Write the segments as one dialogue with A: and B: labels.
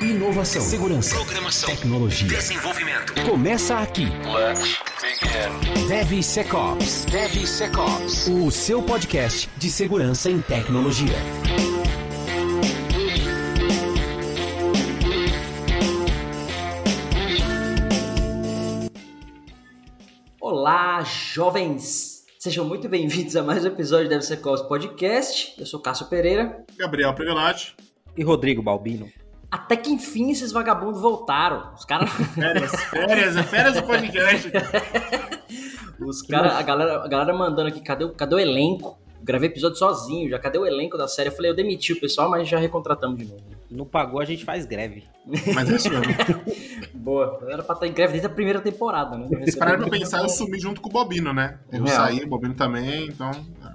A: Inovação, segurança,
B: programação,
A: tecnologia.
B: desenvolvimento.
A: Começa aqui.
B: Let's begin.
A: DevSecOps. DevSecOps. O seu podcast de segurança em tecnologia.
C: Olá, jovens! Sejam muito bem-vindos a mais um episódio do DevSecOps Podcast. Eu sou Cássio Pereira.
D: Gabriel Privilati.
E: E Rodrigo Balbino.
C: Até que enfim esses vagabundos voltaram. Os caras.
D: Férias, férias, é férias do podcast.
C: Os caras, a galera, a galera mandando aqui, cadê, o- cadê o elenco? Gravei episódio sozinho, já cadê o elenco da série? Eu falei, eu demiti o pessoal, mas já recontratamos de novo.
E: Não pagou, a gente faz greve.
D: Mas é isso mesmo.
C: Boa, era pra estar em greve desde a primeira temporada, né?
D: Eles pararam pra pensar, eu sumi junto com o Bobino, né? Eu
C: Real.
D: saí, o Bobino também, então.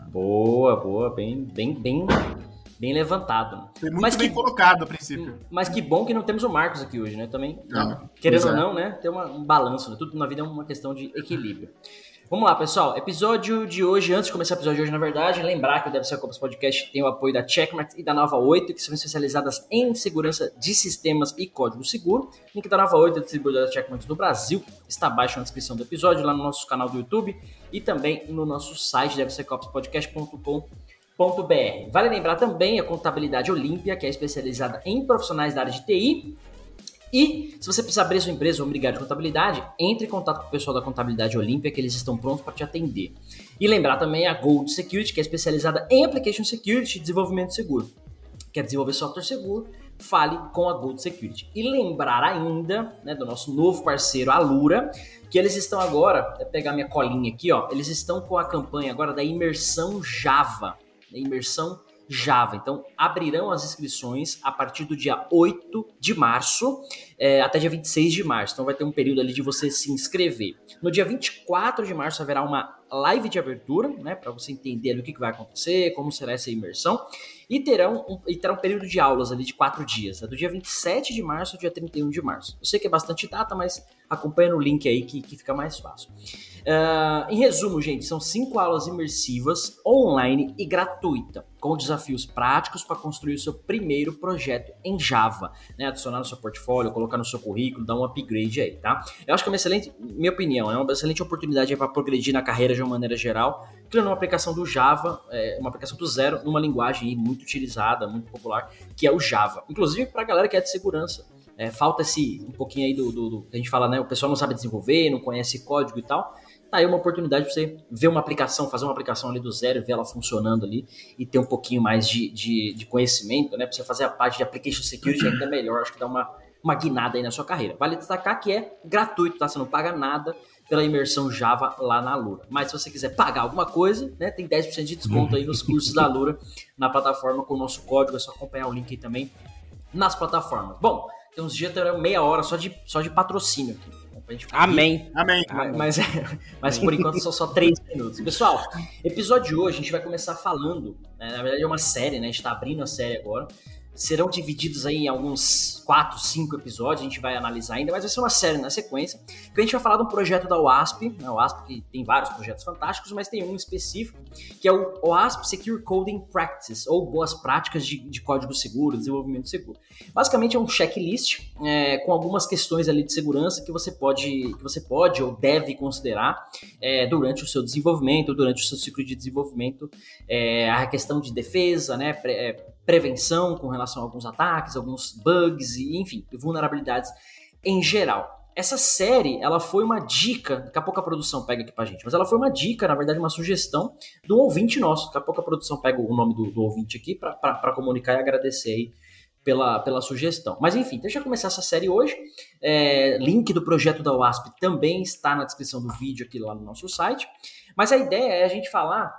C: Boa, boa, bem, bem, bem, bem levantado.
D: Foi muito
C: Mas
D: bem
C: que-
D: colocado a princípio.
C: Mas que bom que não temos o Marcos aqui hoje, né? Também,
D: Ah,
C: querendo
D: pois
C: ou
D: é.
C: não, né? Ter uma- um balanço, né? Tudo na vida é uma questão de equilíbrio. Vamos lá, pessoal. Episódio de hoje, antes de começar o episódio de hoje, na verdade, lembrar que o Deve Ser Copas Podcast tem o apoio da Checkmate e da Nova 8, que são especializadas em segurança de sistemas e código seguro. Link da Nova 8, a distribuidora da Checkmate do Brasil, está abaixo na descrição do episódio, lá no nosso canal do YouTube e também no nosso site, Vale lembrar também a Contabilidade Olímpia, que é especializada em profissionais da área de TI. E se você precisar abrir sua empresa ou brigade de contabilidade, entre em contato com o pessoal da Contabilidade Olímpia, que eles estão prontos para te atender. E lembrar também a Gold Security, que é especializada em Application Security e desenvolvimento seguro. Quer desenvolver software seguro? Fale com a Gold Security. E lembrar ainda né, do nosso novo parceiro, a Lura, que eles estão agora, vou pegar minha colinha aqui, ó, eles estão com a campanha agora da imersão Java. Da imersão Java. Então, abrirão as inscrições a partir do dia 8 de março é, até dia 26 de março. Então, vai ter um período ali de você se inscrever. No dia 24 de março haverá uma live de abertura, né, para você entender ali o que, que vai acontecer, como será essa imersão. E, terão um, e terá um período de aulas ali de quatro dias, né, do dia 27 de março ao dia 31 de março. Eu sei que é bastante data, mas acompanha no link aí que, que fica mais fácil. Ah, em resumo, gente, são cinco aulas imersivas, online e gratuita, com desafios práticos para construir o seu primeiro projeto em Java, né? Adicionar no seu portfólio, colocar no seu currículo, dar um upgrade aí, tá? Eu acho que é uma excelente, minha opinião, é uma excelente oportunidade para progredir na carreira de uma maneira geral, criando uma aplicação do Java, é, uma aplicação do zero, numa linguagem muito utilizada, muito popular, que é o Java. Inclusive para a galera que é de segurança. É, falta esse um pouquinho aí do, do, do a gente fala, né? O pessoal não sabe desenvolver, não conhece código e tal. Tá aí uma oportunidade para você ver uma aplicação, fazer uma aplicação ali do zero, ver ela funcionando ali e ter um pouquinho mais de, de, de conhecimento, né? Para você fazer a parte de application security ainda melhor, acho que dá uma, uma guinada aí na sua carreira. Vale destacar que é gratuito, tá? Você não paga nada pela imersão Java lá na Lura. Mas se você quiser pagar alguma coisa, né, tem 10% de desconto aí nos cursos da Lura na plataforma com o nosso código, é só acompanhar o link aí também nas plataformas. Bom, tem uns dias terá meia hora só de, só de patrocínio aqui.
E: Amém.
D: Amém.
C: Mas, mas, mas por enquanto são só três minutos. Pessoal, episódio de hoje a gente vai começar falando, né, na verdade é uma série, né? A gente tá abrindo a série agora. Serão divididos aí em alguns quatro, cinco episódios, a gente vai analisar ainda, mas vai ser uma série na sequência, que a gente vai falar de um projeto da OASP, né? OASP que tem vários projetos fantásticos, mas tem um específico, que é o OASP Secure Coding Practice, ou Boas Práticas de, de Código Seguro, Desenvolvimento Seguro. Basicamente é um checklist é, com algumas questões ali de segurança que você pode, que você pode ou deve considerar é, durante o seu desenvolvimento, durante o seu ciclo de desenvolvimento, é, a questão de defesa, né, pre- é, prevenção com relação a alguns ataques, alguns bugs e enfim, vulnerabilidades em geral. Essa série, ela foi uma dica, daqui a pouco a produção pega aqui pra gente, mas ela foi uma dica, na verdade, uma sugestão do ouvinte nosso. Daqui a pouco a produção pega o nome do, do ouvinte aqui pra comunicar e agradecer aí pela, pela sugestão. Mas enfim, deixa eu começar essa série hoje. É, link do projeto da WASP também está na descrição do vídeo aqui lá no nosso site. Mas a ideia é a gente falar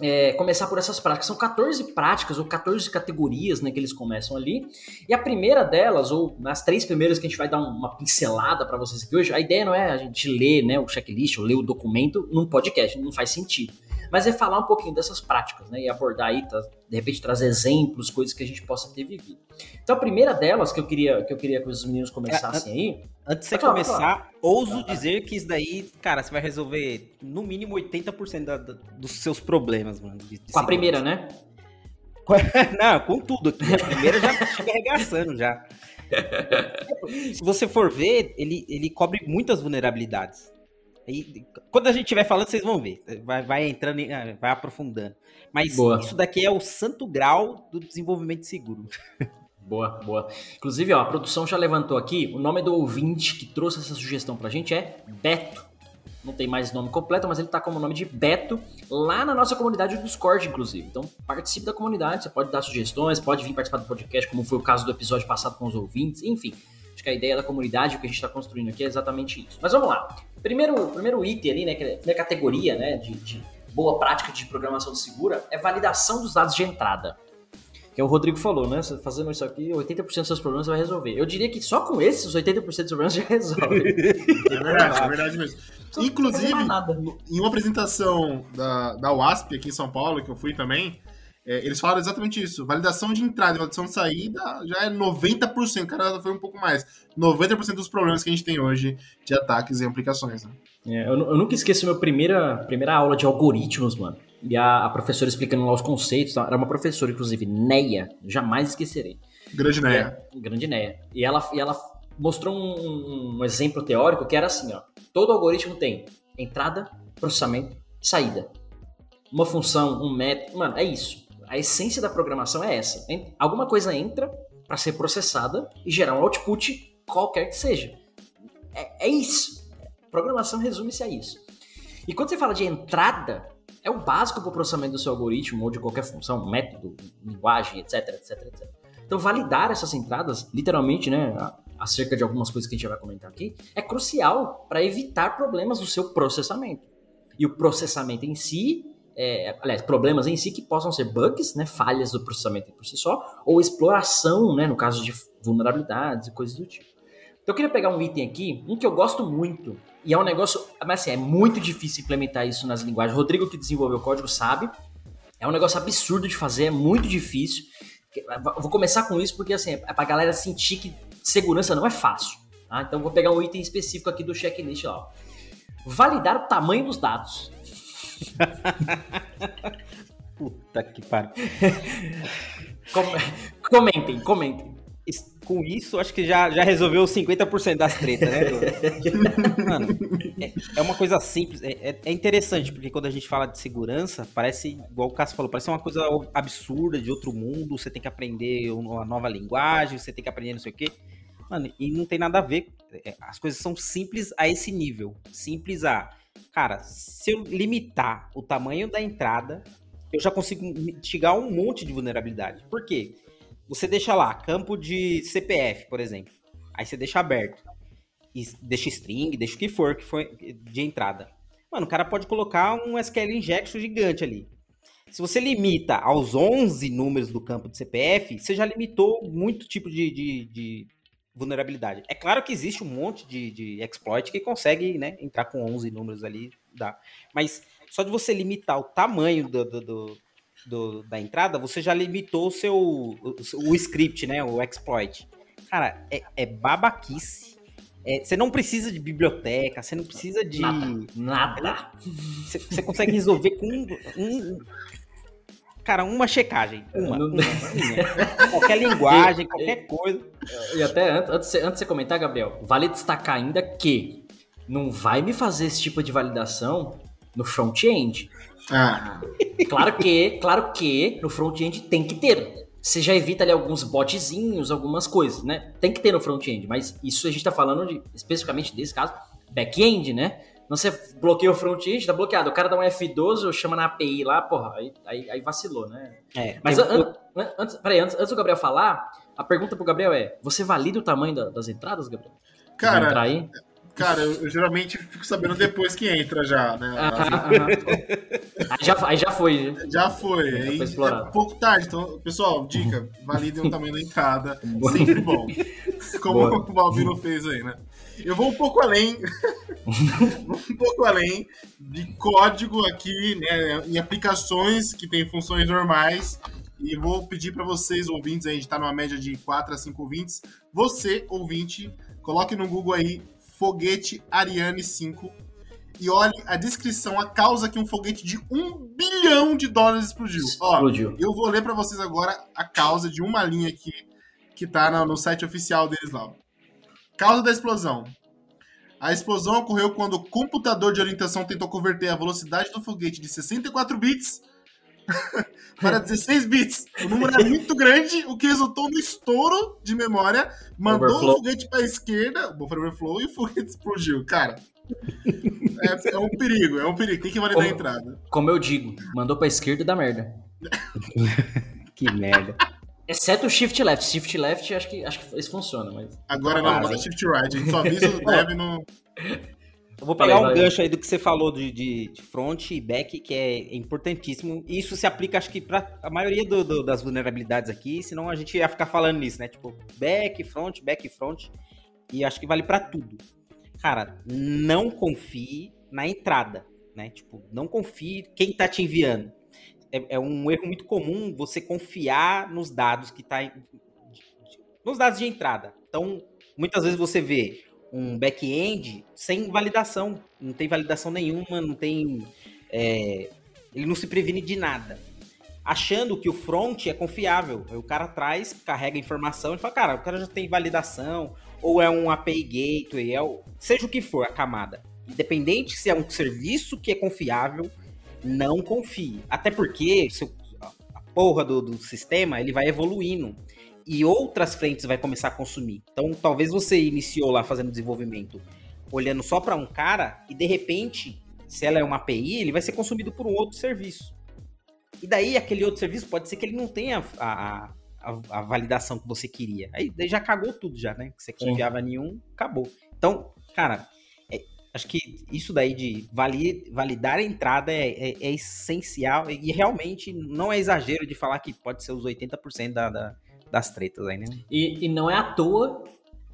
C: é, começar por essas práticas. São 14 práticas ou 14 categorias né, que eles começam ali. E a primeira delas, ou nas três primeiras que a gente vai dar uma pincelada para vocês aqui hoje, a ideia não é a gente ler né, o checklist ou ler o documento num podcast, não faz sentido. Mas é falar um pouquinho dessas práticas, né? E abordar aí, tá, de repente, trazer exemplos, coisas que a gente possa ter vivido. Então, a primeira delas que eu queria que, eu queria que os meninos começassem aí.
E: Antes de você
C: falar,
E: começar,
C: pode
E: ouso dizer que isso daí, cara, você vai resolver no mínimo 80% da- da- dos seus problemas, mano. de- de
C: Com a primeira, né?
E: Não, com tudo aqui. A primeira já chega arregaçando já. Se você for ver, ele, ele cobre muitas vulnerabilidades. E quando a gente estiver falando, vocês vão ver. Vai, vai entrando, ah, vai aprofundando. Mas
C: Boa.
E: isso daqui é o santo grau do desenvolvimento seguro.
C: Boa, boa. Inclusive, ó, a produção já levantou aqui. O nome do ouvinte que trouxe essa sugestão pra gente é Beto. Não tem mais nome completo, mas ele tá como nome de Beto lá na nossa comunidade do Discord, inclusive. Então, participe da comunidade, você pode dar sugestões, pode vir participar do podcast, como foi o caso do episódio passado com os ouvintes, enfim. Acho que a ideia da comunidade, o que a gente está construindo aqui é exatamente isso. Mas vamos lá. Primeiro, primeiro item ali, né, que é a categoria, né, de, de boa prática de programação segura é validação dos dados de entrada. Que é o Rodrigo falou, né? Você fazendo isso aqui, 80% dos seus problemas você vai resolver. Eu diria que só com esses, os 80% dos problemas já resolve.
D: É verdade, é verdade mesmo. Inclusive, em uma apresentação da, da UASP aqui em São Paulo, que eu fui também, é, eles falaram exatamente isso. Validação de entrada e validação de saída já é 90%, cara, foi um pouco mais. 90% dos problemas que a gente tem hoje de ataques e aplicações. Né?
C: É, eu, eu nunca esqueço minha primeira, primeira aula de algoritmos, mano. E a, a professora explicando lá os conceitos. tá? Era uma professora, inclusive, Neia. Jamais esquecerei.
D: Grande Neia.
C: É, grande Neia. E ela, e ela mostrou um, um exemplo teórico que era assim, ó. Todo algoritmo tem entrada, processamento, saída. Uma função, um método. Mano, é isso. A essência da programação é essa. Alguma coisa entra para ser processada e gerar um output qualquer que seja. É, é isso. Programação resume-se a isso. E quando você fala de entrada, é o básico para o processamento do seu algoritmo ou de qualquer função, método, linguagem, etc, etc, etc. Então, validar essas entradas, literalmente, né, acerca de algumas coisas que a gente vai comentar aqui, é crucial para evitar problemas no seu processamento. E o processamento em si, é, aliás, problemas em si que possam ser bugs, né, falhas do processamento por si só, ou exploração, né, no caso de vulnerabilidades e coisas do tipo. Então eu queria pegar um item aqui, um que eu gosto muito, e é um negócio, mas assim, é muito difícil implementar isso nas linguagens. O Rodrigo que desenvolveu o código sabe, é um negócio absurdo de fazer, é muito difícil. Vou começar com isso porque assim, é pra galera sentir que segurança não é fácil. Tá? Então vou pegar um item específico aqui do checklist, ó. Validar o tamanho dos dados.
E: Puta que pariu.
C: Com- Comentem, comentem.
E: Com isso, acho que já, já resolveu 50% das tretas, né? Mano, é, é uma coisa simples, é, é- é interessante, porque quando a gente fala de segurança, parece, igual o Cássio falou, parece uma coisa absurda de outro mundo, você tem que aprender uma nova linguagem, você tem que aprender não sei o quê. Mano, e não tem nada a ver, é, as coisas são simples a esse nível. Simples a, cara, se eu limitar o tamanho da entrada, eu já consigo mitigar um monte de vulnerabilidade. Por quê? Você deixa lá, campo de CPF, por exemplo. Aí você deixa aberto. E deixa string, deixa o que for que foi de entrada. Mano, o cara pode colocar um SQL injection gigante ali. Se você limita aos 11 números do campo de CPF, você já limitou muito tipo de, de, de vulnerabilidade. É claro que existe um monte de, de exploit que consegue né, entrar com 11 números ali, dá. Mas só de você limitar o tamanho do, do- do- do- da entrada, você já limitou o seu o, o script, né, o exploit. Cara, é, é babaquice. É, você não precisa de biblioteca, você não precisa de...
C: Nada. Nada.
E: Você, você consegue resolver com um, um- Cara, uma checagem. Uma.
C: Não-
E: uma, uma. Qualquer linguagem, qualquer coisa.
C: E até antes, antes, de você- antes de você comentar, Gabriel, vale destacar ainda que não vai me fazer esse tipo de validação no front-end.
D: Ah,
C: Claro que, claro que no front-end tem que ter. Você já evita ali alguns botzinhos, algumas coisas, né? Tem que ter no front-end, mas isso a gente tá falando de, especificamente desse caso, back-end, né? Não você bloqueia o front-end, tá bloqueado. O cara dá um F12, chama na API lá, porra, aí, aí, aí vacilou, né?
E: É,
C: Mas an- an- antes, peraí, antes, antes do Gabriel falar, a pergunta pro Gabriel é: você valida o tamanho da- das entradas, Gabriel? Vai entrar
D: cara,
C: aí?
D: cara, eu, eu geralmente fico sabendo depois que entra já, né?
C: Ah, aí, já, aí já foi. né?
D: Já foi.
C: Já
D: Aí
C: foi
D: é pouco tarde. Então, pessoal, dica: validem o tamanho da entrada. Sempre bom. Como
C: Boa.
D: o Balbino fez aí, né? Eu vou um pouco além. um pouco além de código aqui, né? Em aplicações que tem funções normais. E vou pedir para vocês, ouvintes, a gente tá numa média de 4 a 5 ouvintes. Você, ouvinte, coloque no Google aí foguete Ariane 5 e olhe a descrição, a causa que um foguete de um bilhão de dólares explodiu. Ó,
C: Explodiu.
D: eu vou ler para vocês agora a causa de uma linha aqui que tá no, no site oficial deles lá. Causa da explosão. A explosão ocorreu quando o computador de orientação tentou converter a velocidade do foguete de 64 bits para 16 bits. O número era muito grande, o que resultou no estouro de memória, mandou
C: Overflow.
D: o foguete para a esquerda, o buffer overflow, e o foguete explodiu. Cara, é, é um perigo, é um perigo. Tem que validar a entrada.
C: Como eu digo, mandou pra esquerda e dá merda.
E: Que merda.
C: Exceto o shift left. Shift left, acho que, acho que isso funciona, mas.
D: Agora não, mas
C: sim.
D: shift right. A gente só avisa o dev no.
E: Eu vou pegar um gancho aí do que você falou de, de- de front e back, que é importantíssimo. E isso se aplica, acho que, para a maioria do- do- das vulnerabilidades aqui, senão a gente ia ficar falando nisso, né? Tipo, back, front, back, front. E acho que vale para tudo. Cara, não confie na entrada, né? Tipo, não confie quem tá te enviando. É, é um erro muito comum você confiar nos dados que tá. em- nos dados de entrada. Então, muitas vezes você vê um back-end sem validação. Não tem validação nenhuma, não tem. é, ele não se previne de nada. Achando que o front é confiável. Aí o cara traz, carrega informação e fala, cara, o cara já tem validação, ou é um API gateway, é o, seja o que for a camada. Independente se é um serviço que é confiável, não confie. Até porque se o- a porra do, do sistema ele vai evoluindo e outras frentes vai começar a consumir. Então, talvez você iniciou lá fazendo desenvolvimento olhando só para um cara e de repente, se ela é uma API, ele vai ser consumido por um outro serviço. E daí aquele outro serviço pode ser que ele não tenha a, a, a validação que você queria. Aí daí já cagou tudo já, né? Que você
C: Sim.
E: confiava em um, acabou. Então, cara, acho que isso daí de vali- validar a entrada é, é- é essencial e realmente não é exagero de falar que pode ser os 80% da, da- das tretas aí, né?
C: E, e não é à toa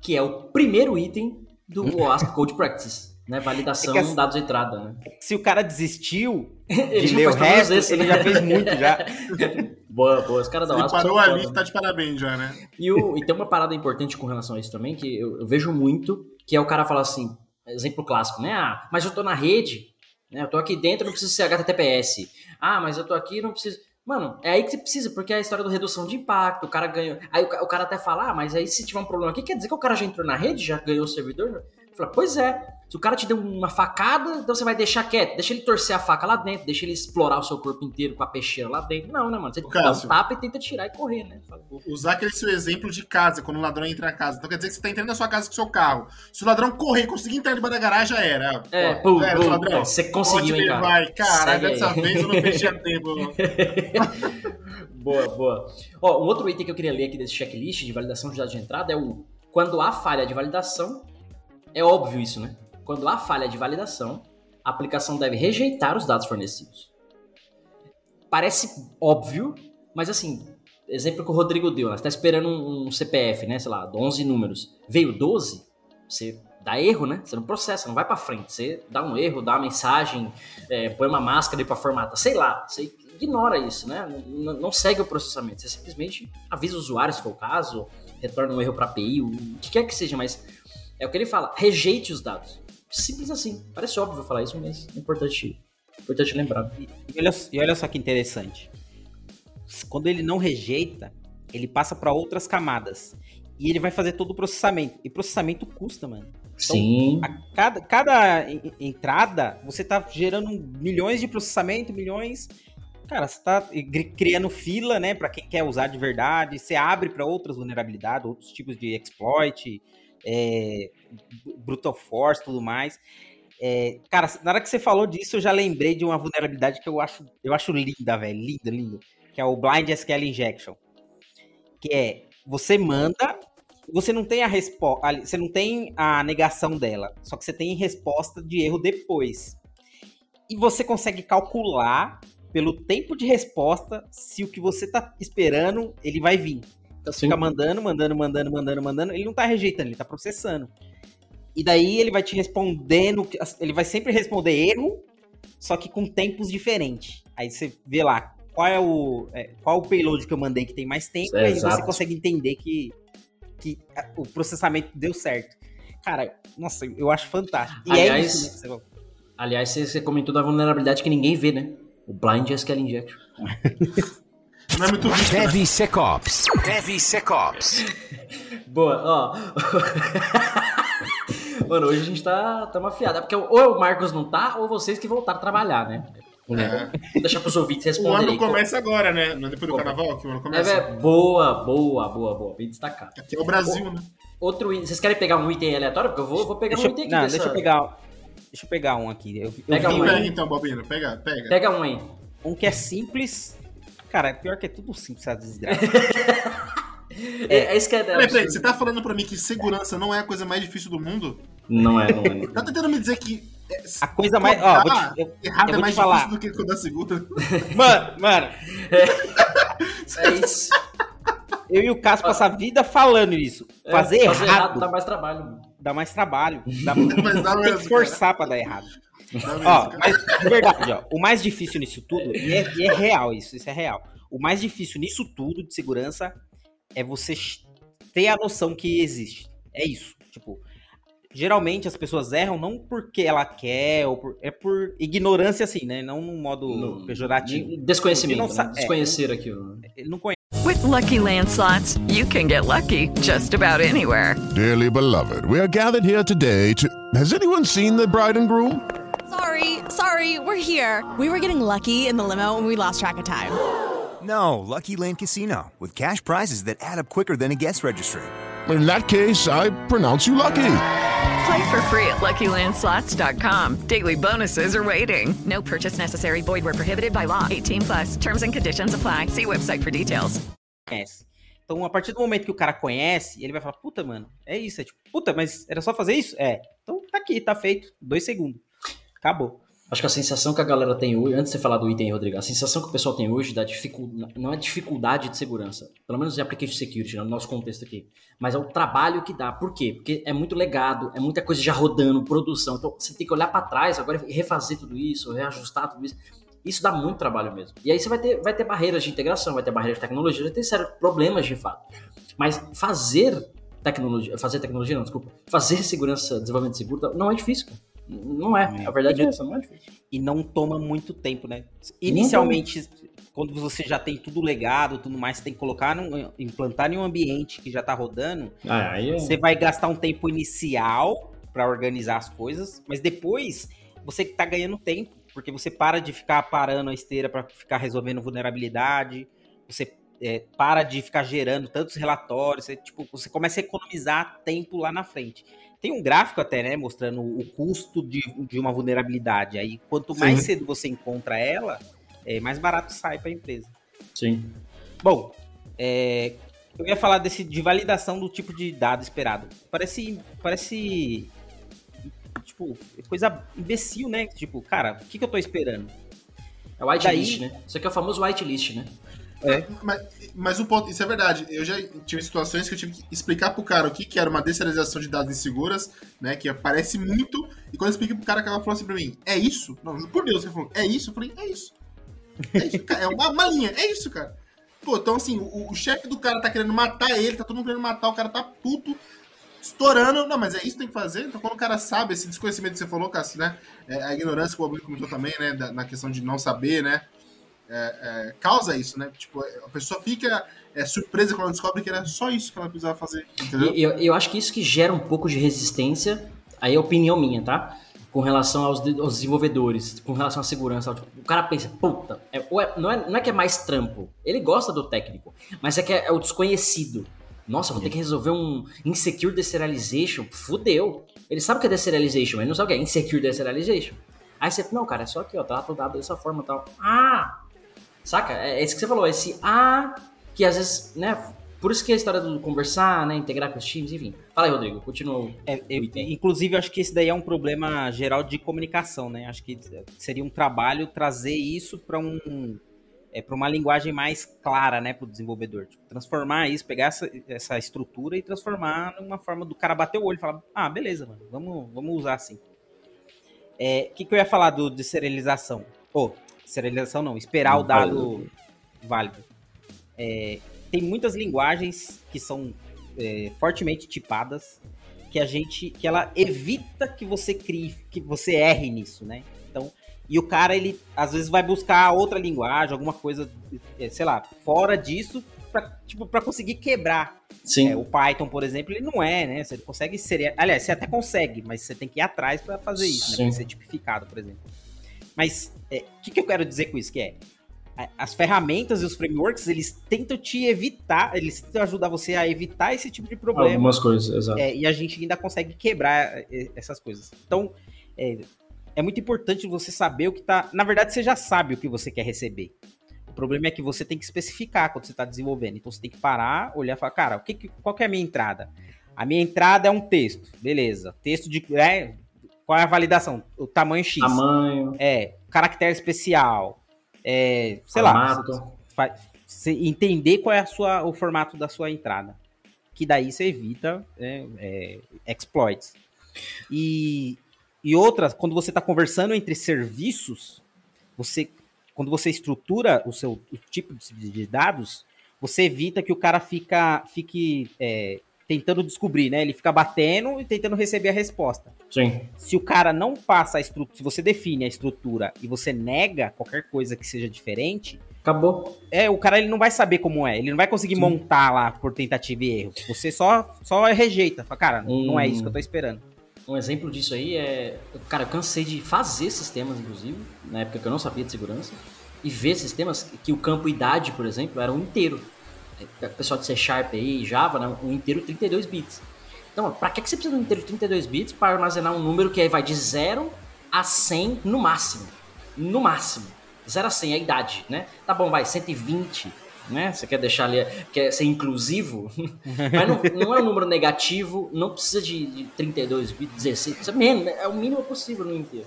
C: que é o primeiro item do OWASP Code Practice, né? Validação,
E: É que as-
C: dados de entrada, né?
E: Se o cara desistiu de ler o resto,
C: esses,
E: ele
C: né?
E: já fez muito já.
C: Boa, boa. Os caras da
D: Ele parou ali
C: foda,
D: tá de parabéns já, né?
C: E, o- e tem uma parada importante com relação a isso também, que eu, eu vejo muito, que é o cara falar assim, exemplo clássico, né? Ah, mas eu tô na rede, né? Eu tô aqui dentro, não preciso ser HTTPS. Ah, mas eu tô aqui, não preciso... Mano, é aí que você precisa, porque é a história do redução de impacto, o cara ganha... Aí o, ca- o cara até fala, ah, mas aí se tiver um problema aqui, quer dizer que o cara já entrou na rede, já ganhou o servidor? Fala, pois é, se o cara te deu uma facada, então você vai deixar quieto, deixa ele torcer a faca lá dentro, deixa ele explorar o seu corpo inteiro com a peixeira lá dentro. Não, né, mano? Você dá um tapa e tenta tirar e correr, né?
D: Usar aquele seu exemplo de casa, quando o ladrão entra na casa. Então quer dizer que você tá entrando na sua casa com o seu carro. Se o ladrão correr e conseguir entrar debaixo da garagem, já era.
C: É,
D: Pô, era,
C: pum,
D: ladrão.
C: você conseguiu, hein, cara?
D: levar. Cara, dessa
C: aí.
D: vez eu não perdi a tempo.
C: boa, boa. Ó, um outro item que eu queria ler aqui desse checklist de validação de dados de entrada é o quando há falha de validação, é óbvio isso, né? Quando há falha de validação, a aplicação deve rejeitar os dados fornecidos. Parece óbvio, mas assim, exemplo que o Rodrigo deu, né? Você tá esperando um, CPF, né? Sei lá, 11 números. Veio 12, você dá erro, né? Você não processa, não vai pra frente. Você dá um erro, dá uma mensagem, é, põe uma máscara pra formatar, sei lá. Você ignora isso, né? Não, não segue o processamento. Você simplesmente avisa o usuário, se for o caso, retorna um erro pra API, o que quer que seja, mas é o que ele fala, rejeite os dados. Simples assim. Parece óbvio falar isso, mas é importante, importante lembrar.
E: E olha, e olha só que interessante. Quando ele não rejeita, ele passa para outras camadas. E ele vai fazer todo o processamento. E processamento custa, mano.
C: Sim.
E: A cada, cada en- entrada, você tá gerando milhões de processamento, milhões. Cara, você tá criando fila, né, para quem quer usar de verdade. Você abre para outras vulnerabilidades, outros tipos de exploit, é, brutal force, tudo mais. É, cara, na hora que você falou disso, eu já lembrei de uma vulnerabilidade que eu acho, eu acho linda, velho, linda, linda, que é o Blind SQL Injection, que é você manda você não tem a resposta, você não tem a negação dela, só que você tem resposta de erro depois. E você consegue calcular pelo tempo de resposta se o que você tá esperando, ele vai vir. Então você
C: Sim.
E: fica mandando, mandando, mandando, mandando, mandando, ele não tá rejeitando, ele tá processando. E daí ele vai te respondendo, ele vai sempre responder erro, só que com tempos diferentes. Aí você vê lá qual é o é, qual o payload que eu mandei que tem mais tempo,
C: É,
E: e aí você
C: exato.
E: consegue entender que, que o processamento deu certo. Cara, nossa, eu acho fantástico. E é
C: Aliás,
E: isso, né, você.
C: Aliás, você, você comentou da vulnerabilidade que ninguém vê, né? O Blind SQL Injection.
D: Não é muito visto, né?
A: DevSecOps. DevSecOps.
C: Boa, ó. Mano, hoje a gente tá, tá mafiado. É porque ou o Marcos não tá, ou vocês que voltaram a trabalhar, né? Vou deixar pros ouvintes
D: O
C: responderem.
D: ano começa agora, né? Não é depois do carnaval que o ano
C: É,
D: começa.
C: velho, boa, boa, boa, boa. Bem destacado.
D: Aqui é o Brasil, né?
C: Outro item. Vocês querem pegar um item aleatório? Porque eu vou, vou pegar
E: Deixa
C: um item aqui.
E: não,
C: dessa-
E: deixa eu pegar. Deixa eu pegar um aqui. Eu, eu
C: Pega um aí.
D: Então, Bobino. Pega, pega.
C: Pega um aí.
E: um que é simples. Cara, pior que é tudo simples essa desgraça.
C: É, é isso que é
D: Peraí, peraí, você tá falando pra mim que segurança não é a coisa mais difícil do mundo?
C: Não é, não é. Não
D: Tá tentando me dizer que é,
E: A coisa mais. Ó, vou te, eu,
D: errado
E: eu
D: é
E: vou
D: mais
E: te falar.
D: difícil do que codar seguro?
E: Mano, mano,
C: É isso.
E: eu e o Cássio passar a vida falando isso. Fazer,
C: É,
E: errado,
C: dá mais trabalho. mano.
E: dá mais trabalho. Dá,
D: dá
E: tem
D: mesmo,
E: que forçar pra dar errado. Ó, mas de verdade, ó, o mais difícil nisso tudo, e é, e é real isso, isso é real. O mais difícil nisso tudo de segurança é você ter a noção que existe. É isso. Tipo, geralmente as pessoas erram não porque ela quer, ou por- é por ignorância assim, né? Não num modo
C: No-
E: pejorativo.
C: Desconhecimento,
E: não
C: né?
E: é.
C: Desconhecer aquilo.
E: Ele não conhece.
F: With Lucky Land slots, you can get lucky just about anywhere.
G: Dearly beloved, we are gathered here today to. Has anyone seen the bride and groom?
H: Sorry, sorry, we're here. We were getting lucky in the limo and we lost track of time.
I: No, Lucky Land Casino, with cash prizes that add up quicker than a guest registry.
G: In that case, I pronounce you lucky.
F: Play for free at LuckyLandSlots.com. Daily bonuses are waiting. No purchase necessary. Void were prohibited by law. 18 plus. Terms and conditions apply. See website for details.
E: Então, a partir do momento que o cara conhece, ele vai falar, puta, mano, é isso. É tipo, puta, mas era só fazer isso? É. Então tá aqui, tá feito. Dois segundos. Acabou.
C: Acho que a sensação que a galera tem hoje, antes de você falar do item, Rodrigo, a sensação que o pessoal tem hoje da dificuldade, não é dificuldade de segurança, pelo menos em application security, no nosso contexto aqui, mas é o trabalho que dá. Por quê? Porque é muito legado, é muita coisa já rodando, produção. Então você tem que olhar para trás agora e refazer tudo isso, reajustar tudo isso. Isso dá muito trabalho mesmo. E aí você vai ter, vai ter barreiras de integração, vai ter barreiras de tecnologia, vai ter sérios problemas de fato. Mas fazer tecnologia, fazer tecnologia não, desculpa, fazer segurança, desenvolvimento seguro não é difícil, cara. Não é, a verdade é essa, não é difícil.
E: E não toma muito tempo, né? Inicialmente, quando você já tem tudo legado, tudo mais, você tem que colocar, num, implantar em um ambiente que já tá rodando,
C: Ah, é...
E: você vai gastar um tempo inicial para organizar as coisas, mas depois você tá ganhando tempo, porque você para de ficar parando a esteira para ficar resolvendo vulnerabilidade, você é, para de ficar gerando tantos relatórios, você, tipo, você começa a economizar tempo lá na frente. Tem um gráfico até, né, mostrando o custo de, de uma vulnerabilidade. Aí, quanto mais
D: Sim.
E: cedo você encontra ela, é, mais barato sai para a empresa.
C: Sim.
E: Bom, é, eu ia falar desse de validação do tipo de dado esperado. Parece, parece tipo coisa imbecil, né? Tipo, cara, o que, que eu tô esperando?
C: É o whitelist,
E: Daí-
C: né? Isso aqui é o famoso whitelist, né?
D: Mas, mas o ponto, isso é verdade. Eu já tive situações que eu tive que explicar pro cara o que, que era uma deserialização de dados inseguras, né? Que aparece muito. E quando eu expliquei pro cara, o cara falou assim pra mim: É isso? Não, por Deus, ele falou: É isso? Eu falei: É isso. É isso, cara. É uma, uma linha, é isso, cara. Pô, então assim, o, o chefe do cara tá querendo matar ele, tá todo mundo querendo matar, o cara tá puto, estourando. Não, mas é isso que tem que fazer. Então quando o cara sabe, esse desconhecimento que você falou, Cássio, né? É, a ignorância que o Bob comentou também, né? da- na questão de não saber, né? É, é, causa isso, né? Tipo, a pessoa fica é, surpresa quando ela descobre que era só isso que ela precisava fazer, entendeu?
C: E eu, eu acho que isso que gera um pouco de resistência, aí é opinião minha, tá? Com relação aos, aos desenvolvedores, com relação à segurança. Tipo, o cara pensa, puta, é- não, é, não é que é mais trampo. Ele gosta do técnico, mas é que é, é o desconhecido. Nossa, vou ter que resolver um insecure deserialization. Fudeu. Ele sabe o que é deserialization, mas ele não sabe o que é insecure deserialization. Aí você, não, cara, é só aqui, ó, trata o dado dessa forma e tal. Ah! Saca? É, é isso que você falou, esse ah, que às vezes, né, Por isso que a história do conversar, né, integrar com os times, enfim. Fala aí, Rodrigo, continua.
E: É, eu, inclusive, eu acho que esse daí é um problema geral de comunicação, né? Acho que seria um trabalho trazer isso para um é, para uma linguagem mais clara, né, para o desenvolvedor. Tipo, transformar isso, pegar essa, essa estrutura e transformar numa forma do cara bater o olho e falar, ah, beleza, mano, vamos, vamos usar assim. O é, que, que eu ia falar do, de serialização? Ou, oh, serialização não, esperar não, o dado válido. É, tem muitas linguagens que são é, fortemente tipadas que a gente que ela evita que você crie que você erre nisso né então e o cara, ele às vezes vai buscar outra linguagem, alguma coisa, é, sei lá, fora disso, pra, tipo, pra conseguir quebrar.
C: Sim.
E: É, o Python, por exemplo, ele não é, né? Você consegue ser. Aliás, você até consegue, mas você tem que ir atrás para fazer isso, Sim. né? Pra ser tipificado, por exemplo. Mas o é, que, que eu quero dizer com isso? Que é. As ferramentas e os frameworks, eles tentam te evitar, eles tentam ajudar você a evitar esse tipo de problema.
C: Algumas coisas, exato.
E: É, e a gente ainda consegue quebrar é, essas coisas. Então, é, é muito importante você saber o que tá. Na verdade, você já sabe o que você quer receber. O problema é que você tem que especificar quando você está desenvolvendo. Então você tem que parar, olhar e falar, cara, o que, qual que é a minha entrada? A minha entrada é um texto, beleza. Texto de. É, qual é a validação? O tamanho X.
C: Tamanho.
E: É, caractere especial. É, sei formato. lá. Você entender qual é a sua, o formato da sua entrada. Que daí você evita é, é, exploits. E e outra, quando você está conversando entre serviços, você, quando você estrutura o seu o tipo de dados, você evita que o cara fica, fique é, tentando descobrir, né? Ele fica batendo e tentando receber a resposta.
C: Sim.
E: Se o cara não passa a estrutura, se você define a estrutura e você nega qualquer coisa que seja diferente,
C: acabou.
E: É, o cara ele não vai saber como é, ele não vai conseguir Sim. montar lá por tentativa e erro. Você só só rejeita, fala, cara, hum. não é isso que eu tô esperando.
C: Um exemplo disso aí é. Cara, eu cansei de fazer sistemas, inclusive, na época que eu não sabia de segurança, e ver sistemas que o campo idade, por exemplo, era um inteiro. Pessoal de C Sharp aí, Java, né, um inteiro 32 bits. Então, pra que você precisa de um inteiro 32 bits para armazenar um número que aí vai de 0 a 100 no máximo? No máximo. 0 a 100 é a idade, né? Tá bom, vai, 120 né? Você quer deixar ali, quer ser inclusivo, mas não, não, é um número negativo, não precisa de, de 32 bits, 16, precisa menos, é o mínimo possível no inteiro.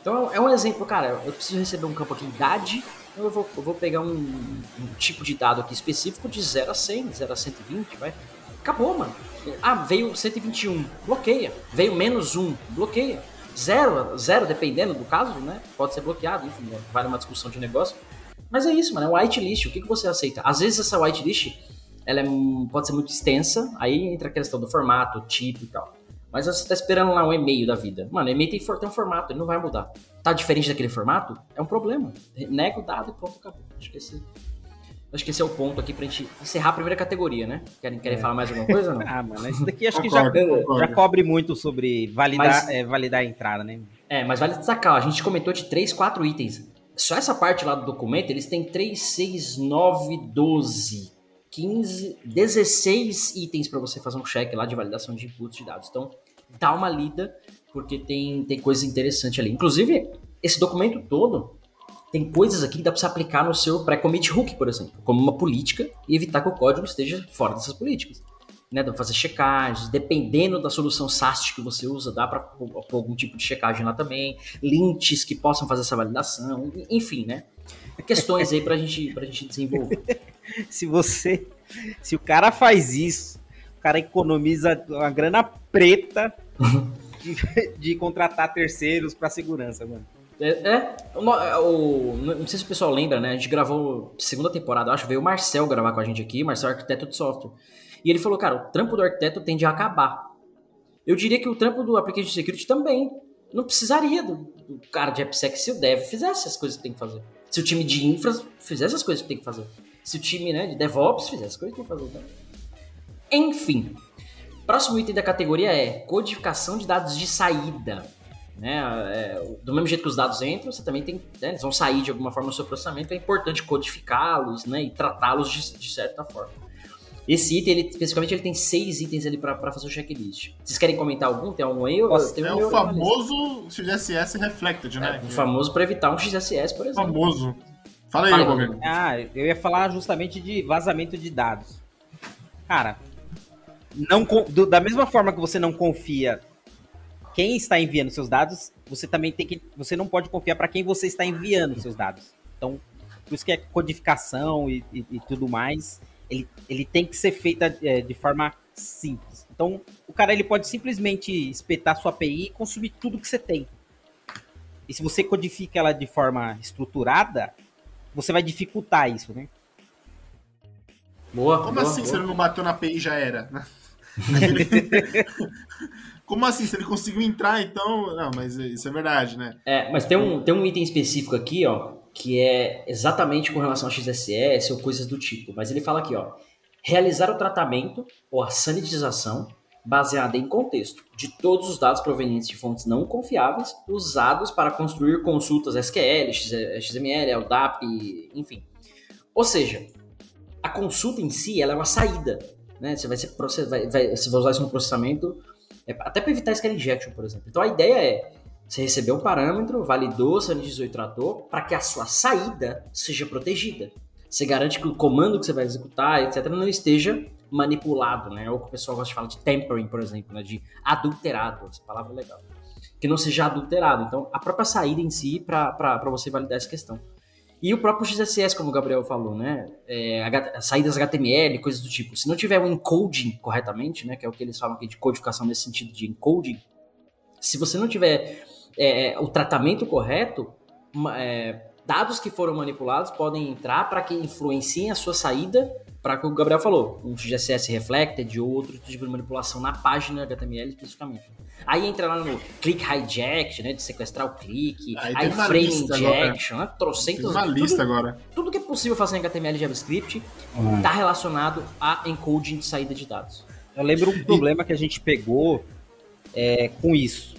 C: Então é um exemplo, cara, eu preciso receber um campo aqui idade, então eu vou, eu vou pegar um, um, tipo de dado aqui específico de 0 a 100, 0 a 120, vai. Acabou, mano. Ah, veio 121, bloqueia. Veio menos 1, bloqueia. Zero, zero, dependendo do caso, né? Pode ser bloqueado, enfim, vai numa discussão de negócio. Mas é isso, mano, é whitelist. O que, que você aceita? Às vezes essa whitelist ela é, pode ser muito extensa, aí entra a questão do formato, tipo e tal. Mas você tá esperando lá um e-mail da vida. Mano, o e-mail tem, tem um formato, ele não vai mudar. Tá diferente daquele formato? É um problema. Nega o dado e pronto, acabou. Acho que esse, acho que esse é o ponto aqui pra gente encerrar a primeira categoria, né? Querem, querem é. falar mais alguma coisa? Não?
E: ah, mano, isso daqui acho concordo, que já, já cobre muito sobre validar, mas, é, validar a entrada, né?
C: É, mas vale destacar, a gente comentou de 3, 4 itens. Só essa parte lá do documento, eles têm 3, 6, 9, 12, 15, 16 itens para você fazer um check lá de validação de inputs de dados. Então, dá uma lida, porque tem, tem coisa interessante ali. Inclusive, esse documento todo tem coisas aqui que dá para você aplicar no seu pré-commit hook, por exemplo, como uma política e evitar que o código esteja fora dessas políticas né, dá fazer checagens, dependendo da solução SAST que você usa, dá para pôr algum tipo de checagem lá também, lints que possam fazer essa validação, enfim, né? Questões aí pra gente, pra gente desenvolver.
E: se você, se o cara faz isso, o cara economiza uma grana preta de, de contratar terceiros para segurança, mano.
C: É, é o, não sei se o pessoal lembra, né? A gente gravou segunda temporada, acho, veio o Marcel gravar com a gente aqui, Marcel é arquiteto de software. E ele falou, cara, o trampo do arquiteto tende a acabar. Eu diria que o trampo do Application Security também. Não precisaria do, do cara de AppSec se o dev fizesse as coisas que tem que fazer. Se o time de infra fizesse as coisas que tem que fazer. Se o time né, de DevOps fizesse as coisas que tem que fazer. Né? Enfim. Próximo item da categoria é codificação de dados de saída. Né? É, do mesmo jeito que os dados entram, você também tem. Né, eles vão sair de alguma forma do seu processamento, é importante codificá-los né, e tratá-los de, de certa forma. Esse item, ele, especificamente, ele tem seis itens ali para fazer o checklist. Vocês querem comentar algum? Tem algum aí?
D: Tem é um o famoso XSS Reflected, né?
C: É, o famoso para evitar um XSS, por exemplo.
D: Famoso. Fala aí, Fala,
E: Ah, eu ia falar justamente de vazamento de dados. cara, não do- da mesma forma que você não confia quem está enviando seus dados, você também tem que, você não pode confiar para quem você está enviando seus dados. Então, por isso que é codificação e, e- e tudo mais, ele, ele tem que ser feita é, de forma simples. Então, o cara ele pode simplesmente espetar sua API e consumir tudo que você tem. E se você codifica ela de forma estruturada, você vai dificultar isso, né?
C: Boa,
D: Como
C: boa,
D: assim,
C: boa.
D: se ele não bateu na API já era? Como assim? Se ele conseguiu entrar, então. Não, mas isso é verdade, né?
C: É, mas tem um, tem um item específico aqui, ó, que é exatamente com relação ao XSS ou coisas do tipo. Mas ele fala aqui, ó, realizar o tratamento ou a sanitização baseada em contexto de todos os dados provenientes de fontes não confiáveis usados para construir consultas SQL, XML, LDAP, enfim. Ou seja, a consulta em si ela é uma saída, né? Você vai, ser, proce- vai, vai, você vai usar isso no processamento é, até para evitar SQL injection, por exemplo. Então a ideia é você recebeu um parâmetro, validou, sanitizou e tratou, para que a sua saída seja protegida. Você garante que o comando que você vai executar, etc., não esteja manipulado, né? Ou que o pessoal gosta de falar de tempering, por exemplo, né? de adulterado. Essa palavra é legal. Que não seja adulterado. Então, a própria saída em si, para você validar essa questão. E o próprio XSS, como o Gabriel falou, né? É, saídas HTML, coisas do tipo. Se não tiver o encoding corretamente, né? Que é o que eles falam aqui de codificação nesse sentido de encoding. Se você não tiver é, o tratamento correto, é, dados que foram manipulados podem entrar para que influenciem a sua saída para que o Gabriel falou, um XSS reflected ou outro tipo de manipulação na página HTML especificamente. Aí entra lá no click hijack, né, de sequestrar o clique,
D: Aí
C: aí
D: tem uma
C: frame
D: lista agora.
C: injection, né,
D: Tem
C: trocentos,
D: uma
C: tudo-
D: lista agora.
C: tudo que é possível fazer em HTML e JavaScript está relacionado a encoding de saída de dados.
E: Eu lembro um problema que a gente pegou é, com isso.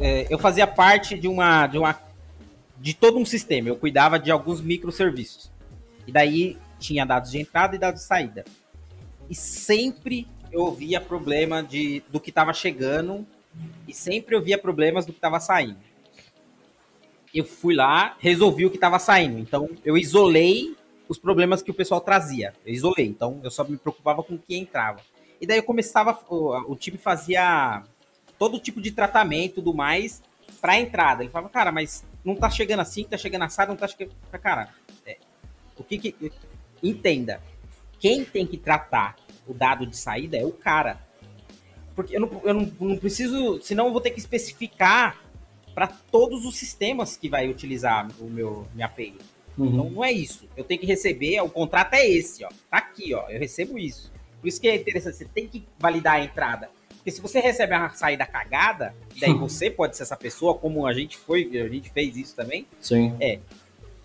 E: É, eu fazia parte de uma, de uma. de todo um sistema. Eu cuidava de alguns microserviços. E daí tinha dados de entrada e dados de saída. E sempre eu via problema de, do que estava chegando e sempre eu via problemas do que estava saindo. Eu fui lá, resolvi o que estava saindo. Então eu isolei os problemas que o pessoal trazia. Eu isolei, então eu só me preocupava com o que entrava. E daí eu começava, o, o time fazia todo tipo de tratamento e tudo mais para entrada. Ele falava, cara, mas não tá chegando assim, tá chegando assado, não tá chegando. Cara, é, o que que. Entenda. Quem tem que tratar o dado de saída é o cara. Porque eu não, eu não, não preciso. Senão eu vou ter que especificar para todos os sistemas que vai utilizar o meu minha API. Então não é isso. Eu tenho que receber, o contrato é esse, ó. Tá aqui, ó. Eu recebo isso. Por isso que é interessante, você tem que validar a entrada. Porque se você recebe uma saída cagada, daí você pode ser essa pessoa, como a gente foi, a gente fez isso também.
C: Sim.
E: É.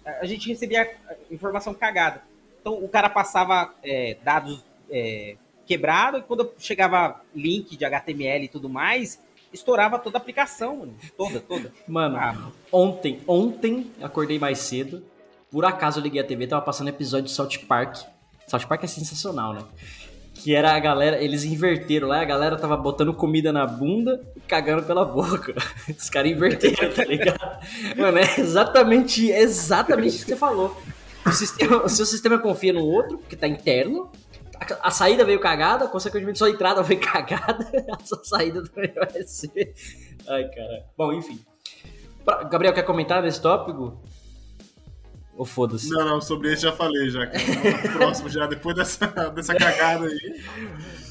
E: A gente recebia informação cagada. Então o cara passava é, dados é, quebrados, e quando chegava link de HTML e tudo mais, estourava toda a aplicação, mano. Toda, toda.
C: Mano,
E: Ah,
C: ontem, ontem, acordei mais cedo. Por acaso eu liguei a TV, tava passando episódio de South Park. South Park é sensacional, né? Que era a galera, eles inverteram lá, a galera tava botando comida na bunda e cagando pela boca. Os caras inverteram, tá ligado? Mano, é exatamente, exatamente isso que você falou. O, sistema, o seu sistema confia no outro, porque tá interno. A, a saída veio cagada, consequentemente sua entrada veio cagada, a sua saída também vai ser. Ai, cara. Bom, enfim. Gabriel, quer comentar desse tópico? Ou foda-se?
D: Não, não, sobre esse já falei já. cara. Próximo já, depois dessa, dessa cagada aí.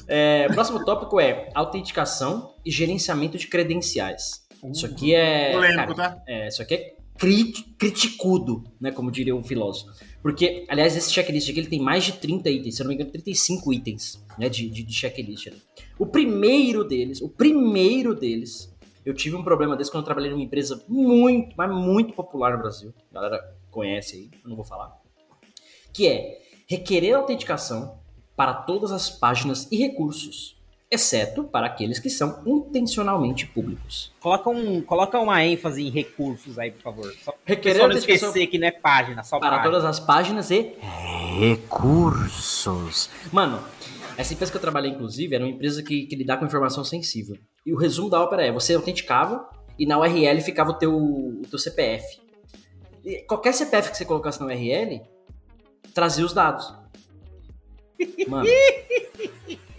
C: É, próximo tópico é autenticação e gerenciamento de credenciais. Isso aqui é.
D: Polêmico, tá?
C: É, isso aqui é crit, criticudo, né? Como diria um filósofo. Porque, aliás, esse checklist aqui ele tem mais de 30 itens, se eu não me engano, 35 itens né, de, de, de checklist. ali. O primeiro deles, o primeiro deles, eu tive um problema desse quando eu trabalhei numa empresa muito, mas muito popular no Brasil. A galera conhece aí, eu não vou falar. Que é requerer autenticação para todas as páginas e recursos, exceto para aqueles que são intencionalmente públicos.
E: Coloca, um, coloca uma ênfase em recursos aí, por favor. Só
C: Requerer
E: pessoal não esquecer que não é página, só
C: para
E: página.
C: todas as páginas e recursos. Mano, essa empresa que eu trabalhei, inclusive, era uma empresa que, que lidar com informação sensível. E o resumo da ópera é, você autenticava e na URL ficava o teu, o teu CPF. Qualquer CPF que você colocasse na URL, trazia os dados. Mano.